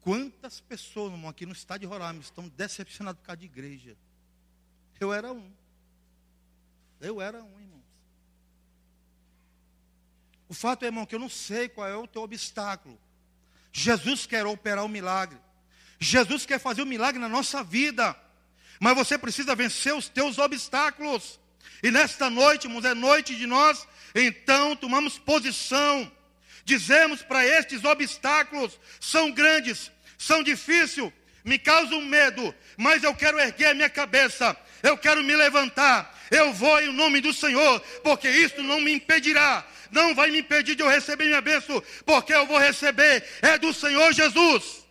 Quantas pessoas, irmão, aqui no estado de Roraima estão decepcionadas por causa de igreja? Eu era um. Eu era um, irmão. O fato é, irmão, que eu não sei qual é o teu obstáculo. Jesus quer operar o milagre. Jesus quer fazer o milagre na nossa vida. Mas você precisa vencer os teus obstáculos. E nesta noite, irmãos, é noite de nós, então, tomamos posição. Dizemos para estes obstáculos, são grandes, são difíceis, me causam medo, mas eu quero erguer a minha cabeça, eu quero me levantar, eu vou em nome do Senhor, porque isso não me impedirá não vai me impedir de eu receber minha bênção, porque eu vou receber, é do Senhor Jesus.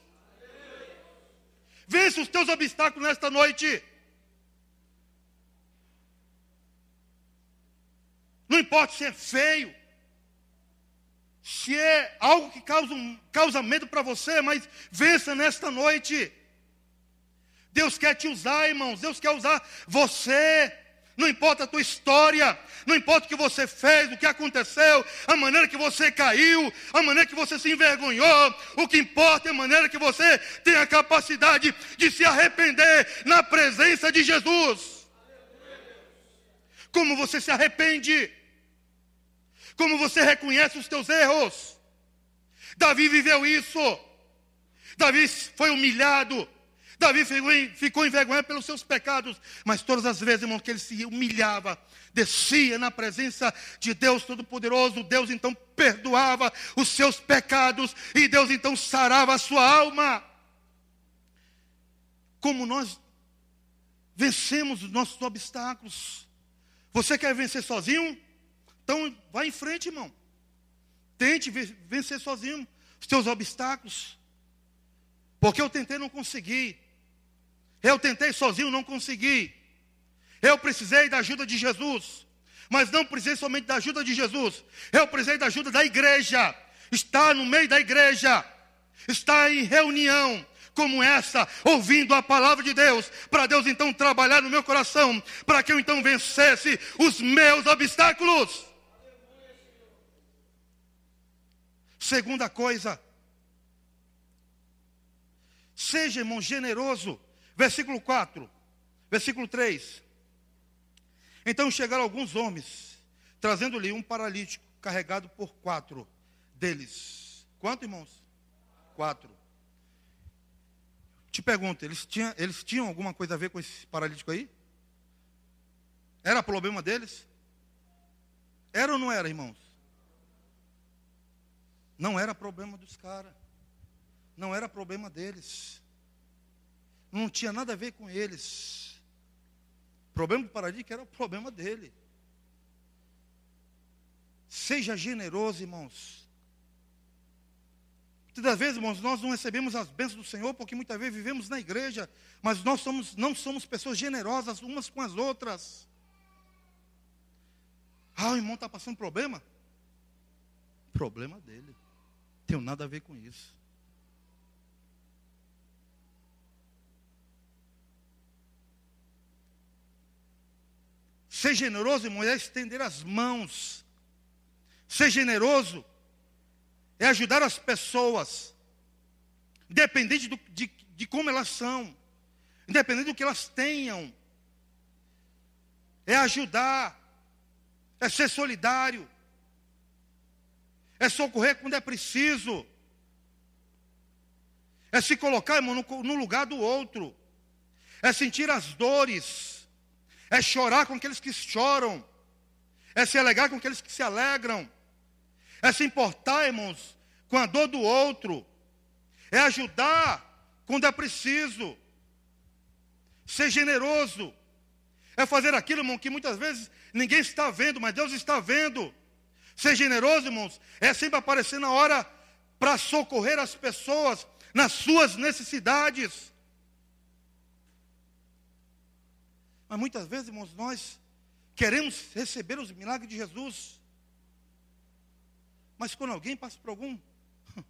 Vence os teus obstáculos nesta noite. Não importa se é feio, se é algo que causa, causa medo para você, mas vença nesta noite. Deus quer te usar, irmãos. Deus quer usar você não importa a tua história, não importa o que você fez, o que aconteceu, a maneira que você caiu, a maneira que você se envergonhou, o que importa é a maneira que você tem a capacidade de se arrepender na presença de Jesus. Como você se arrepende, como você reconhece os teus erros. Davi viveu isso. Davi foi humilhado, Davi ficou envergonhado pelos seus pecados, mas todas as vezes, irmão, que ele se humilhava, descia na presença de Deus Todo-Poderoso, Deus então perdoava os seus pecados e Deus então sarava a sua alma. Como nós vencemos os nossos obstáculos. Você quer vencer sozinho? Então vá em frente, irmão. Tente vencer sozinho os seus obstáculos. Porque eu tentei não conseguir. Eu tentei sozinho, não consegui. Eu precisei da ajuda de Jesus. Mas não precisei somente da ajuda de Jesus. Eu precisei da ajuda da igreja. Estar no meio da igreja. Estar em reunião como essa, ouvindo a palavra de Deus, para Deus então trabalhar no meu coração, para que eu então vencesse os meus obstáculos. Segunda coisa, seja irmão generoso Versículo 4, versículo 3. Então chegaram alguns homens, trazendo-lhe um paralítico carregado por quatro deles. Quanto, irmãos? Quatro. Te pergunto, eles tinham, eles tinham alguma coisa a ver com esse paralítico aí? Era problema deles? Era ou não era, irmãos? Não era problema dos caras. Não era problema deles. Não tinha nada a ver com eles. O problema do paralítico era o problema dele. Seja generoso, irmãos. Muitas vezes, irmãos, nós não recebemos as bênçãos do Senhor porque muitas vezes vivemos na igreja, mas nós somos, não somos pessoas generosas umas com as outras. Ah, o irmão está passando problema? Problema dele. Tenho nada a ver com isso. Ser generoso, irmão, é estender as mãos Ser generoso é ajudar as pessoas, independente do, de, de como elas são, independente do que elas tenham. É ajudar, é ser solidário, é socorrer quando é preciso, é se colocar, irmão, no, lugar do outro, é sentir as dores, é chorar com aqueles que choram, é se alegrar com aqueles que se alegram, é se importar, irmãos, com a dor do outro, é ajudar quando é preciso, ser generoso, é fazer aquilo, irmão, que muitas vezes ninguém está vendo, mas Deus está vendo. Ser generoso, irmãos, é sempre aparecer na hora para socorrer as pessoas nas suas necessidades. Mas muitas vezes, irmãos, nós queremos receber os milagres de Jesus. Mas quando alguém passa por algum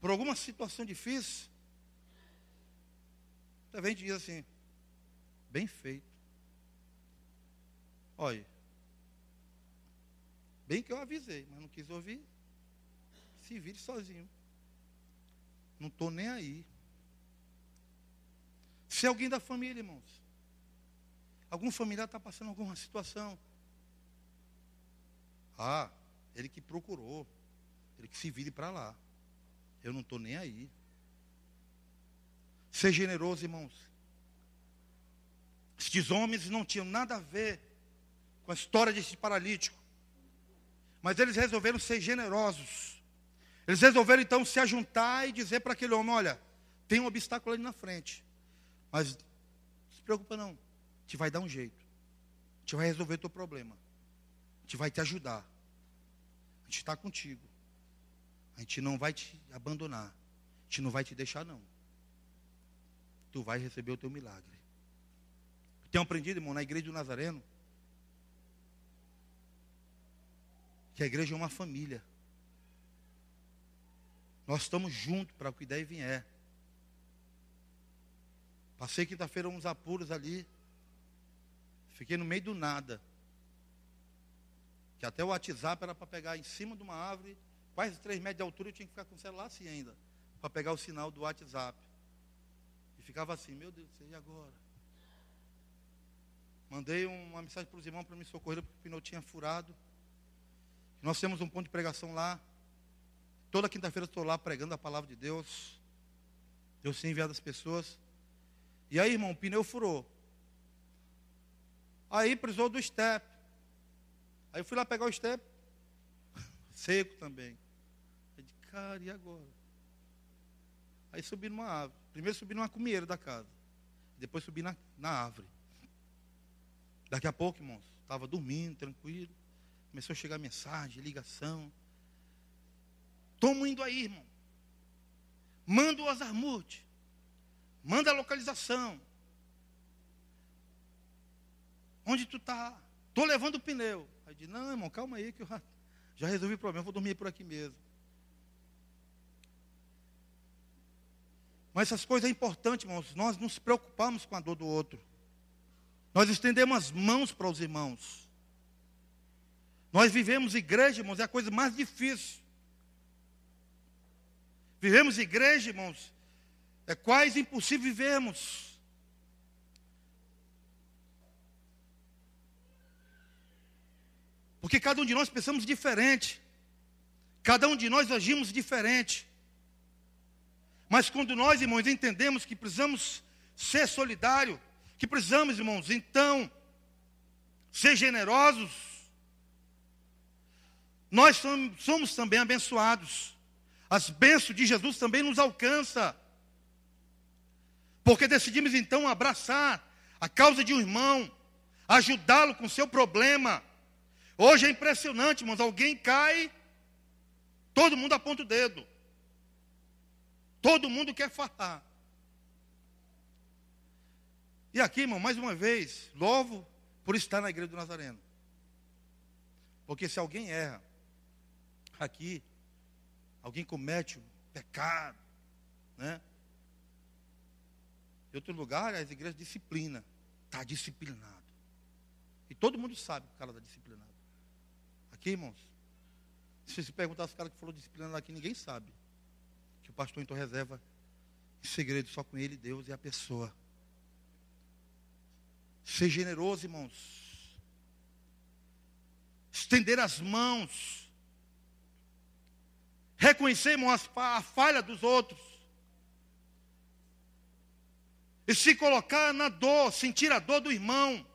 por alguma situação difícil, gente diz assim, bem feito. Olha, bem que eu avisei, mas não quis ouvir. Se vire sozinho. Não estou nem aí. Se alguém da família, irmãos, algum familiar está passando alguma situação, ah, ele que procurou. Ele que se vire para lá. Eu não estou nem aí. Ser generoso, irmãos. Estes homens não tinham nada a ver com a história desse paralítico. Mas eles resolveram ser generosos. Eles resolveram então se ajuntar e dizer para aquele homem: Olha, tem um obstáculo ali na frente. Mas não se preocupa não. Gente vai dar um jeito. Gente vai resolver o teu problema gente vai te ajudar. A gente está contigo. A gente não vai te abandonar. A gente não vai te deixar, não. Tu vai receber o teu milagre. Tenho aprendido, irmão, na igreja do Nazareno, que a igreja é uma família. Nós estamos juntos para o que der e vier. Passei quinta-feira uns apuros ali. Fiquei no meio do nada que até o WhatsApp era para pegar em cima de uma árvore, quase 3 metros de altura, eu tinha que ficar com o celular assim ainda, para pegar o sinal do WhatsApp. E ficava assim, meu Deus, e agora? Mandei uma mensagem para os irmãos para me socorrer, porque o pneu tinha furado. Nós temos um ponto de pregação lá. Toda quinta-feira estou lá pregando a palavra de Deus. Deus tem enviado as pessoas. E aí, irmão, o pneu furou. Aí precisou do step. Aí eu fui lá pegar o step, seco também. Aí de cara, e agora? Aí subi numa árvore. Primeiro subi numa cumieira da casa. Depois subi na, na árvore. Daqui a pouco, irmãos, estava dormindo, tranquilo. Começou a chegar mensagem, ligação. Estamos indo aí, irmão. Manda o Azarmute. Manda a localização. Onde tu está? Estou levando o pneu. Aí disse, não, irmão, calma aí que eu já resolvi o problema, vou dormir por aqui mesmo. Mas essas coisas é importante, irmãos. Nós nos preocupamos com a dor do outro. Nós estendemos as mãos para os irmãos. Nós vivemos igreja, irmãos, é a coisa mais difícil. Vivemos igreja, irmãos, é quase impossível vivermos. Porque cada um de nós pensamos diferente. Cada um de nós agimos diferente. Mas quando nós, irmãos, entendemos que precisamos ser solidários, que precisamos, irmãos, então, ser generosos, nós somos, somos também abençoados. As bênçãos de Jesus também nos alcançam. Porque decidimos então abraçar a causa de um irmão, ajudá-lo com seu problema. Hoje é impressionante, irmãos, alguém cai, todo mundo aponta o dedo. Todo mundo quer falar. E aqui, irmão, mais uma vez, louvo por estar na igreja do Nazareno. Porque se alguém erra, aqui, alguém comete um pecado, né? Em outro lugar, as igrejas disciplina. Está disciplinado. E todo mundo sabe que o cara está disciplinado. Aqui, irmãos, se você perguntar os caras que falou disciplinado aqui, ninguém sabe. Que o pastor então reserva em segredo só com ele, Deus e a pessoa. Ser generoso, irmãos. Estender as mãos. Reconhecer, irmãos, a falha dos outros. E se colocar na dor, sentir a dor do irmão,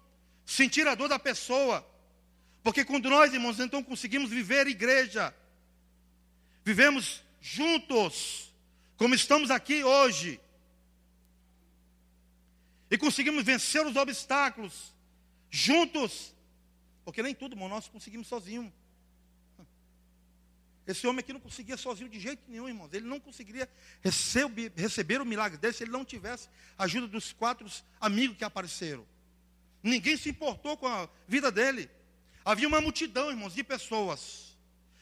sentir a dor da pessoa. Porque quando nós, irmãos, então conseguimos viver igreja, vivemos juntos, como estamos aqui hoje, e conseguimos vencer os obstáculos juntos, porque nem tudo, irmão, nós conseguimos sozinhos. Esse homem aqui não conseguia sozinho de jeito nenhum, irmãos. Ele não conseguiria receber, receber o milagre dele se ele não tivesse a ajuda dos quatro amigos que apareceram. Ninguém se importou com a vida dele. Havia uma multidão, irmãos, de pessoas.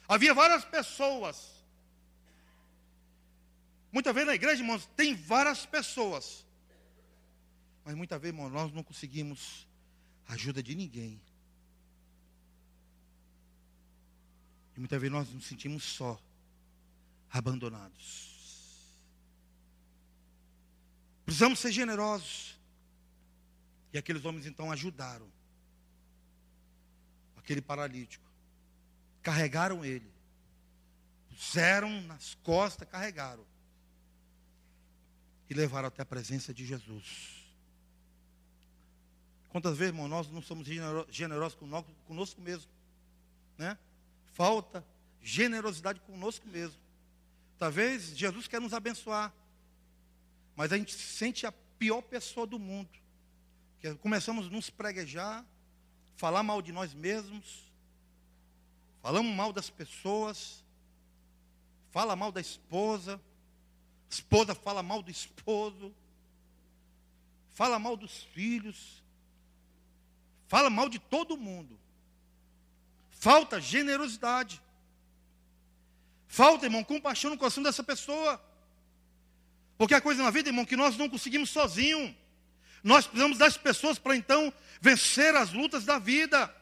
Havia várias pessoas. Muitas vezes na igreja, irmãos, tem várias pessoas. Mas muitas vezes, irmãos, nós não conseguimos a ajuda de ninguém. E muitas vezes nós nos sentimos só, abandonados. Precisamos ser generosos. E aqueles homens então ajudaram aquele paralítico. Carregaram ele. Puseram nas costas, carregaram. E levaram até a presença de Jesus. Quantas vezes, irmão, nós não somos generosos conosco mesmo, né? Falta generosidade conosco mesmo. Talvez Jesus quer nos abençoar, mas a gente se sente a pior pessoa do mundo. Que começamos a nos preguejar, falar mal de nós mesmos, falamos mal das pessoas, fala mal da esposa, esposa fala mal do esposo, fala mal dos filhos, fala mal de todo mundo. Falta generosidade. Falta, irmão, compaixão no coração dessa pessoa. Porque a coisa na vida, irmão, que nós não conseguimos sozinho. Nós precisamos das pessoas para então vencer as lutas da vida.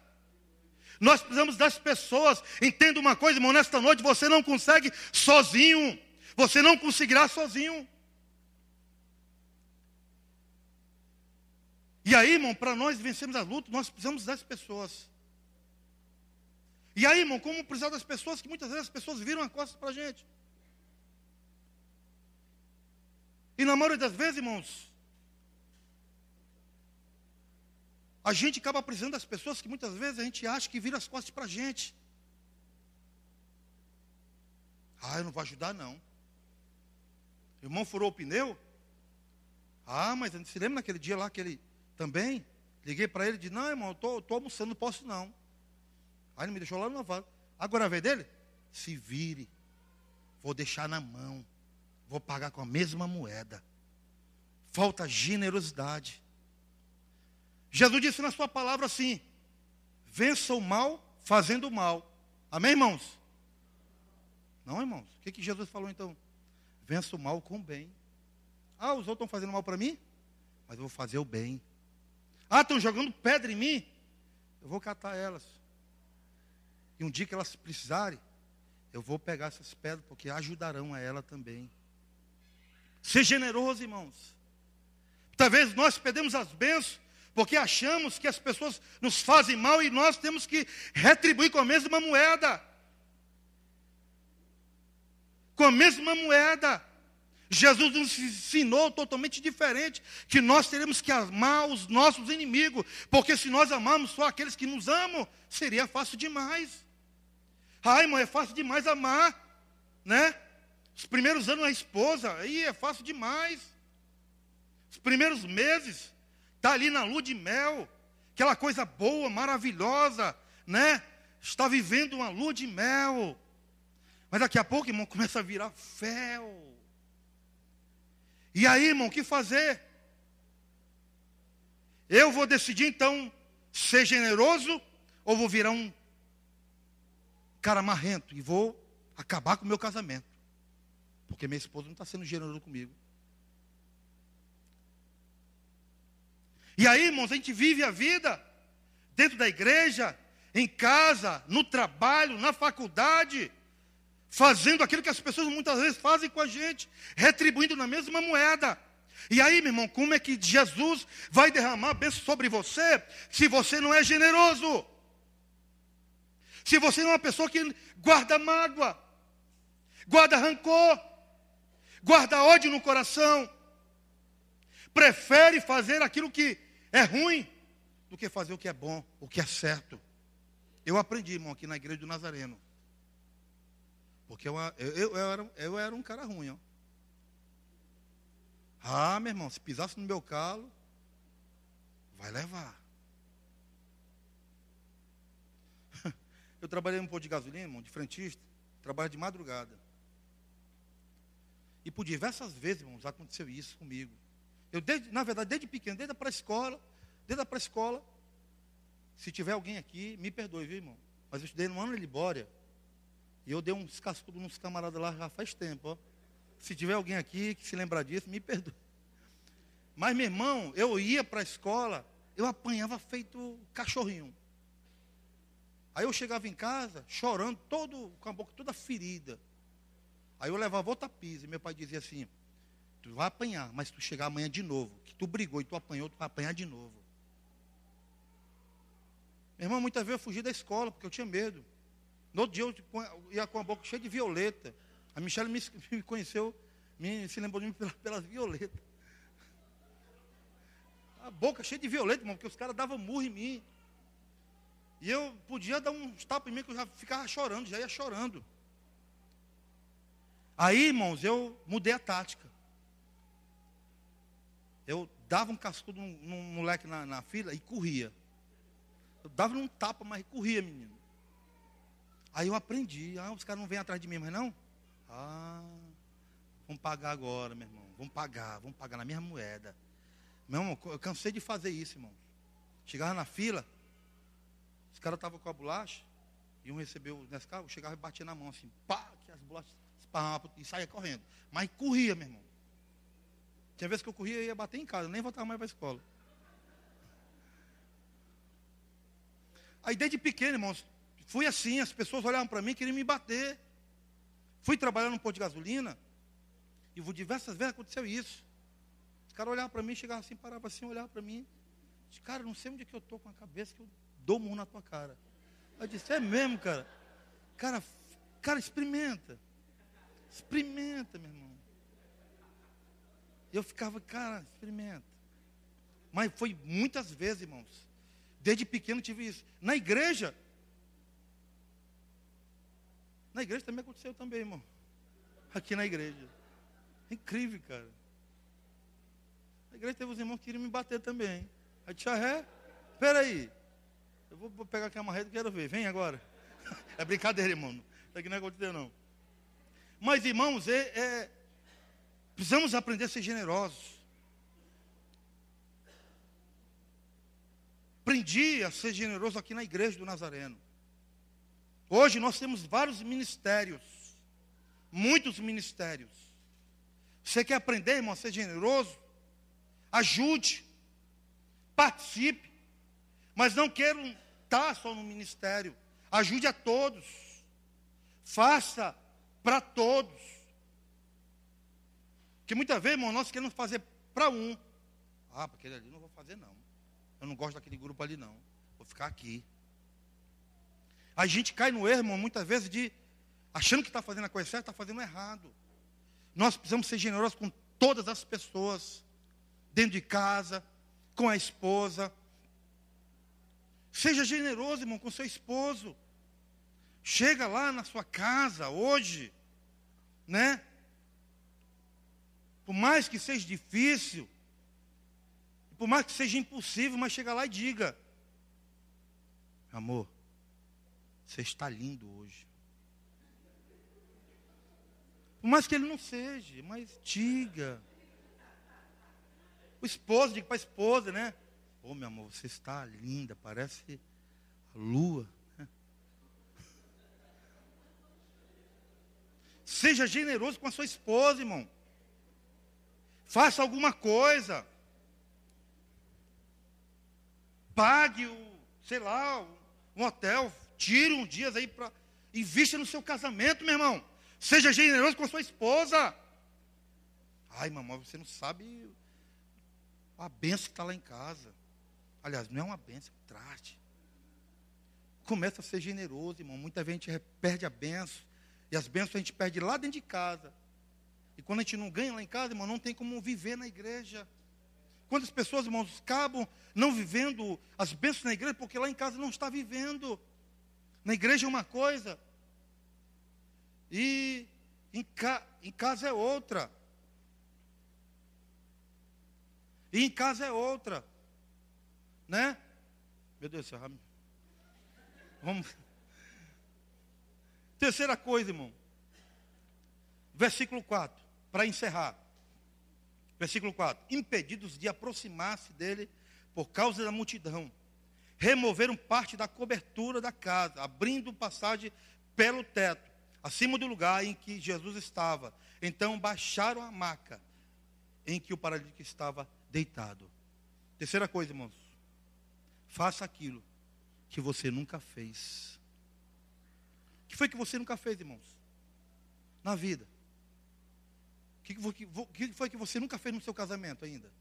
Nós precisamos das pessoas. Entenda uma coisa, irmão, nesta noite você não consegue sozinho. Você não conseguirá sozinho. E aí, irmão, para nós vencermos as lutas, nós precisamos das pessoas. E aí, irmão, como precisar das pessoas, que muitas vezes as pessoas viram a costa para a gente. E na maioria das vezes, irmãos, a gente acaba precisando das pessoas que muitas vezes a gente acha que viram as costas para a gente. Ah, eu não vou ajudar, não. Irmão furou o pneu. Ah, mas se lembra naquele dia lá que ele também? Liguei para ele e disse, não, irmão, eu estou almoçando, não posso não. Aí ele me deixou lá no lavado. Agora vez dele? Se vire. Vou deixar na mão. Vou pagar com a mesma moeda. Falta generosidade. Jesus disse na sua palavra assim: vença o mal fazendo o mal. Amém, irmãos? Não, irmãos. O que, que Jesus falou então? Vença o mal com o bem. Ah, os outros estão fazendo mal para mim? Mas eu vou fazer o bem. Ah, estão jogando pedra em mim? Eu vou catar elas. E um dia que elas precisarem, eu vou pegar essas pedras, porque ajudarão a ela também. Ser generoso, irmãos. Talvez nós perdemos as bênçãos, Porque achamos que as pessoas nos fazem mal e nós temos que retribuir com a mesma moeda. Com a mesma moeda. Jesus nos ensinou totalmente diferente, que nós teremos que amar os nossos inimigos, porque se nós amarmos só aqueles que nos amam, seria fácil demais. Ai, irmão, é fácil demais amar, né? Os primeiros anos a esposa, aí é fácil demais. Os primeiros meses, está ali na lua de mel, aquela coisa boa, maravilhosa, né? Está vivendo uma lua de mel. Mas daqui a pouco, irmão, começa a virar fel. E aí, irmão, o que fazer? Eu vou decidir então ser generoso ou vou virar um cara marrento e vou acabar com o meu casamento. Porque minha esposa não está sendo generosa comigo. E aí, irmãos, a gente vive a vida dentro da igreja, em casa, no trabalho, na faculdade, fazendo aquilo que as pessoas muitas vezes fazem com a gente, retribuindo na mesma moeda. E aí, meu irmão, como é que Jesus vai derramar bênção sobre você se você não é generoso? Se você é uma pessoa que guarda mágoa, guarda rancor, guarda ódio no coração, prefere fazer aquilo que é ruim do que fazer o que é bom, o que é certo. Eu aprendi, irmão, aqui na igreja do Nazareno. Porque eu, eu, eu, eu, era, eu era um cara ruim, ó. Ah, meu irmão, se pisasse no meu calo, vai levar. Eu trabalhei um pouco de gasolina, irmão, de frentista, trabalho de madrugada. E por diversas vezes, irmãos, aconteceu isso comigo. Eu, desde, na verdade, desde pequeno, desde a pré-escola, desde a pré-escola, se tiver alguém aqui, me perdoe, viu, irmão? Mas eu estudei no ano de Libória. E eu dei uns cascudos nos camaradas lá já faz tempo, ó. Se tiver alguém aqui que se lembrar disso, me perdoe. Mas, meu irmão, eu ia para a escola, eu apanhava feito cachorrinho. Aí eu chegava em casa, chorando, todo, com a boca toda ferida. Aí eu levava outra pisa, e meu pai dizia assim, tu vai apanhar, mas tu chegar amanhã de novo, que tu brigou e tu apanhou, tu vai apanhar de novo. Meu irmão, muitas vezes eu fugi da escola, porque eu tinha medo. No outro dia eu ia com a boca cheia de violeta. A Michelle me, me conheceu, me, se lembrou de mim pelas, pelas violetas. A boca cheia de violeta, irmão, porque os caras davam murro em mim. E eu podia dar uns tapas em mim que eu já ficava chorando, já ia chorando. Aí, irmãos, eu mudei a tática. Eu dava um cascudo num, num moleque na, na, fila e corria. Eu dava um tapa, mas corria, menino. Aí eu aprendi. Ah, os caras não vêm atrás de mim, mas não? Ah, vamos pagar agora, meu irmão. Vamos pagar, vamos pagar na mesma moeda. Meu irmão, eu cansei de fazer isso, irmão. Chegava na fila, os caras estavam com a bolacha, e um recebeu o Nescau, chegava e batia na mão assim, pá, que as bolachas esparravam e saía correndo. Mas corria, meu irmão. Tinha vezes que eu corria e ia bater em casa, nem voltava mais para a escola. Aí desde pequeno, irmãos, fui assim, as pessoas olhavam para mim, queriam me bater. Fui trabalhar num posto de gasolina, e diversas vezes aconteceu isso. Os caras olhavam para mim, chegavam assim, paravam assim, olhavam para mim. Cara, não sei onde é que eu estou com a cabeça, que eu dou um na tua cara. Eu disse, é mesmo, cara. Cara, cara, experimenta. Experimenta, meu irmão. Eu ficava, cara, experimenta. Mas foi muitas vezes, irmãos. Desde pequeno tive isso. Na igreja. Na igreja também aconteceu também, irmão. Aqui na igreja. Incrível, cara. Na igreja teve os irmãos que queriam me bater também. Aí disse, ah, é? Espera aí. Eu vou pegar aqui a marreta e quero ver. Vem agora. É brincadeira, irmão. Isso aqui não é acontecer, não. Mas, irmãos, é, é, precisamos aprender a ser generosos. Aprendi a ser generoso aqui na igreja do Nazareno. Hoje nós temos vários ministérios. Muitos ministérios. Você quer aprender, irmão, a ser generoso? Ajude. Participe. Mas não quero estar só no ministério. Ajude a todos. Faça para todos. Porque muitas vezes, irmão, nós queremos fazer para um. Ah, porque ali não vou fazer não. Eu não gosto daquele grupo ali, não. Vou ficar aqui. A gente cai no erro, irmão, muitas vezes, de achando que está fazendo a coisa certa, está fazendo errado. Nós precisamos ser generosos com todas as pessoas, dentro de casa, com a esposa. Seja generoso, irmão, com seu esposo. Chega lá na sua casa hoje, né? Por mais que seja difícil, por mais que seja impossível, mas chega lá e diga: Amor, você está lindo hoje. Por mais que ele não seja, mas diga. O esposo, diga para a esposa, né? Ô oh, meu amor, você está linda, parece a lua. Seja generoso com a sua esposa, irmão. Faça alguma coisa. Pague o, sei lá, um hotel. Tire uns dias aí para. Invista no seu casamento, meu irmão. Seja generoso com a sua esposa. Ai, mamãe, você não sabe a benção que está lá em casa. Aliás, não é uma benção, é um traste. Começa a ser generoso, irmão. Muita gente perde a benção. E as bênçãos a gente perde lá dentro de casa. E quando a gente não ganha lá em casa, irmão, não tem como viver na igreja. Quantas pessoas, irmãos, acabam não vivendo as bênçãos na igreja porque lá em casa não está vivendo. Na igreja é uma coisa. E em, ca, em casa é outra. E em casa é outra. Né? Meu Deus do céu. Vamos. Terceira coisa, irmão. Versículo 4, para encerrar. Versículo 4: Impedidos de aproximar-se dele por causa da multidão, removeram parte da cobertura da casa, abrindo passagem pelo teto, acima do lugar em que Jesus estava. Então baixaram a maca em que o paralítico estava deitado. Terceira coisa, irmãos. Faça aquilo que você nunca fez. O que foi que você nunca fez, irmãos? Na vida. O que foi que você nunca fez no seu casamento ainda?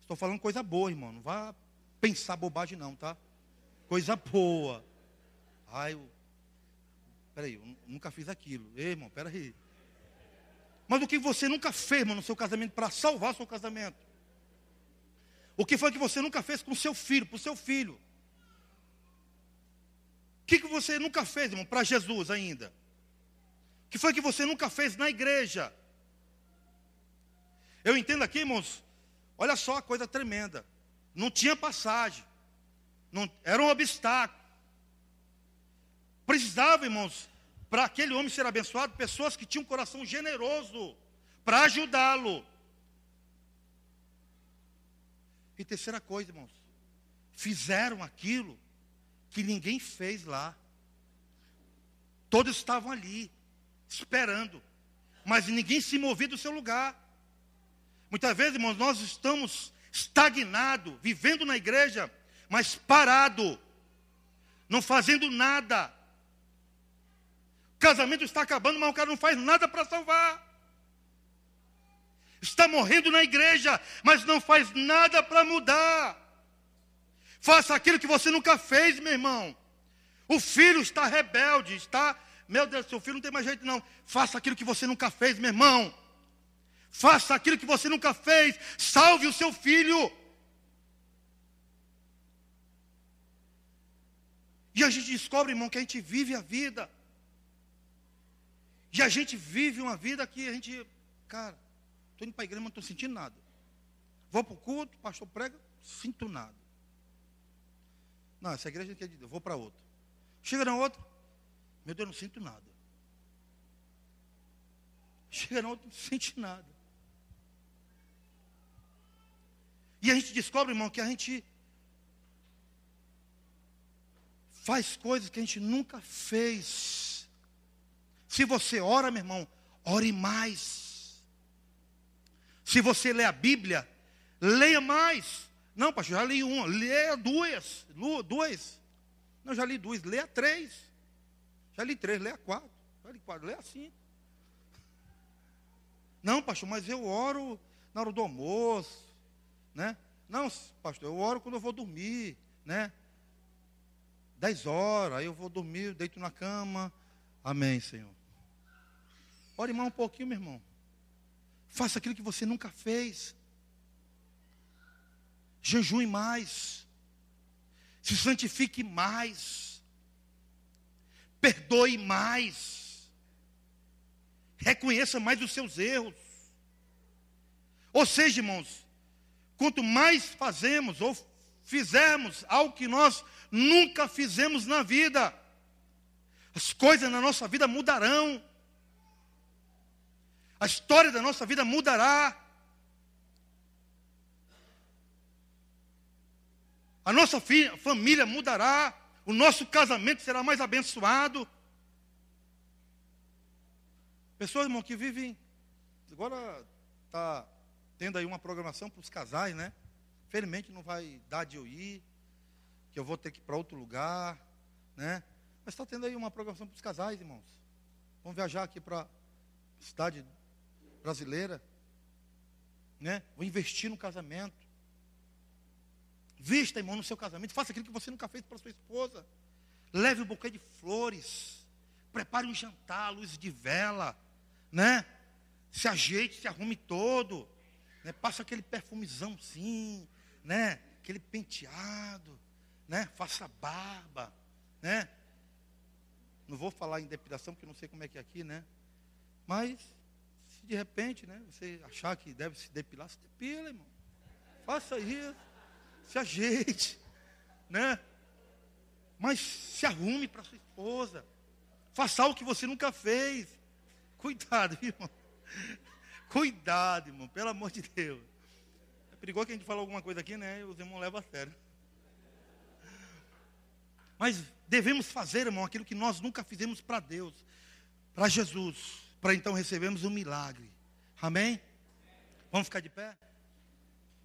Estou falando coisa boa, irmão. Não vá pensar bobagem, não, tá? Coisa boa. Ai, eu. Peraí, eu nunca fiz aquilo. Ei, irmão, peraí. Mas o que você nunca fez, irmão, no seu casamento para salvar seu casamento? O que foi que você nunca fez com seu filho, para o seu filho? O que, que você nunca fez, irmão, para Jesus ainda? O que foi que você nunca fez na igreja? Eu entendo aqui, irmãos, olha só a coisa tremenda. Não tinha passagem. Não, era um obstáculo. Precisava, irmãos, para aquele homem ser abençoado, pessoas que tinham um coração generoso para ajudá-lo. E terceira coisa, irmãos, fizeram aquilo que ninguém fez lá. Todos estavam ali, esperando, mas ninguém se movia do seu lugar. Muitas vezes, irmãos, nós estamos estagnados, vivendo na igreja, mas parado, não fazendo nada. O casamento está acabando, mas o cara não faz nada para salvar. Está morrendo na igreja, mas não faz nada para mudar. Faça aquilo que você nunca fez, meu irmão. O filho está rebelde, está. Meu Deus, seu filho não tem mais jeito, não. Faça aquilo que você nunca fez, meu irmão. Faça aquilo que você nunca fez. Salve o seu filho. E a gente descobre, irmão, que a gente vive a vida. E a gente vive uma vida que a gente, cara, estou indo para a igreja, mas não estou sentindo nada. Vou para o culto, pastor prega, sinto nada. Não, essa igreja não quer de Deus, vou para outra. Chega na outra, meu Deus, não sinto nada. Chega na outra, não sente nada. E a gente descobre, irmão, que a gente faz coisas que a gente nunca fez. Se você ora, meu irmão, ore mais. Se você lê a Bíblia, leia mais. Não, pastor, já li uma. Leia duas. Duas. Não, já li duas. Leia três. Já li três. Leia quatro. Já li quatro. Leia cinco. Não, pastor, mas eu oro na hora do almoço. Né? Não, pastor, eu oro quando eu vou dormir, né? Dez horas, aí eu vou dormir, deito na cama. Amém, Senhor. Ore mais um pouquinho, meu irmão. Faça aquilo que você nunca fez. Jejue mais. Se santifique mais. Perdoe mais. Reconheça mais os seus erros. Ou seja, irmãos, quanto mais fazemos ou fizermos algo que nós nunca fizemos na vida, as coisas na nossa vida mudarão. A história da nossa vida mudará. A nossa família mudará. O nosso casamento será mais abençoado. Pessoas, irmão, que vivem. Agora está tendo aí uma programação para os casais, né? Felizmente não vai dar de eu ir, que eu vou ter que ir para outro lugar, né? Mas está tendo aí uma programação para os casais, irmãos. Vamos viajar aqui para a cidade brasileira, né? Vou investir no casamento. Vista, irmão, no seu casamento. Faça aquilo que você nunca fez para sua esposa. Leve um buquê de flores. Prepare um jantar, luz de vela, né? Se ajeite, se arrume todo. Né? Passa aquele perfumezão sim, né? Aquele penteado, né? Faça barba, né? Não vou falar em depilação, porque não sei como é que é aqui, né? Mas, se de repente, né? Você achar que deve se depilar, se depila, irmão. Faça isso. Se ajeite, né? Mas se arrume para sua esposa. Faça algo que você nunca fez. Cuidado, irmão. Cuidado, irmão, pelo amor de Deus. É perigoso que a gente fale alguma coisa aqui, né? E os irmãos levam a sério. Mas devemos fazer, irmão, aquilo que nós nunca fizemos para Deus, para Jesus, para então recebermos um milagre. Amém? Vamos ficar de pé?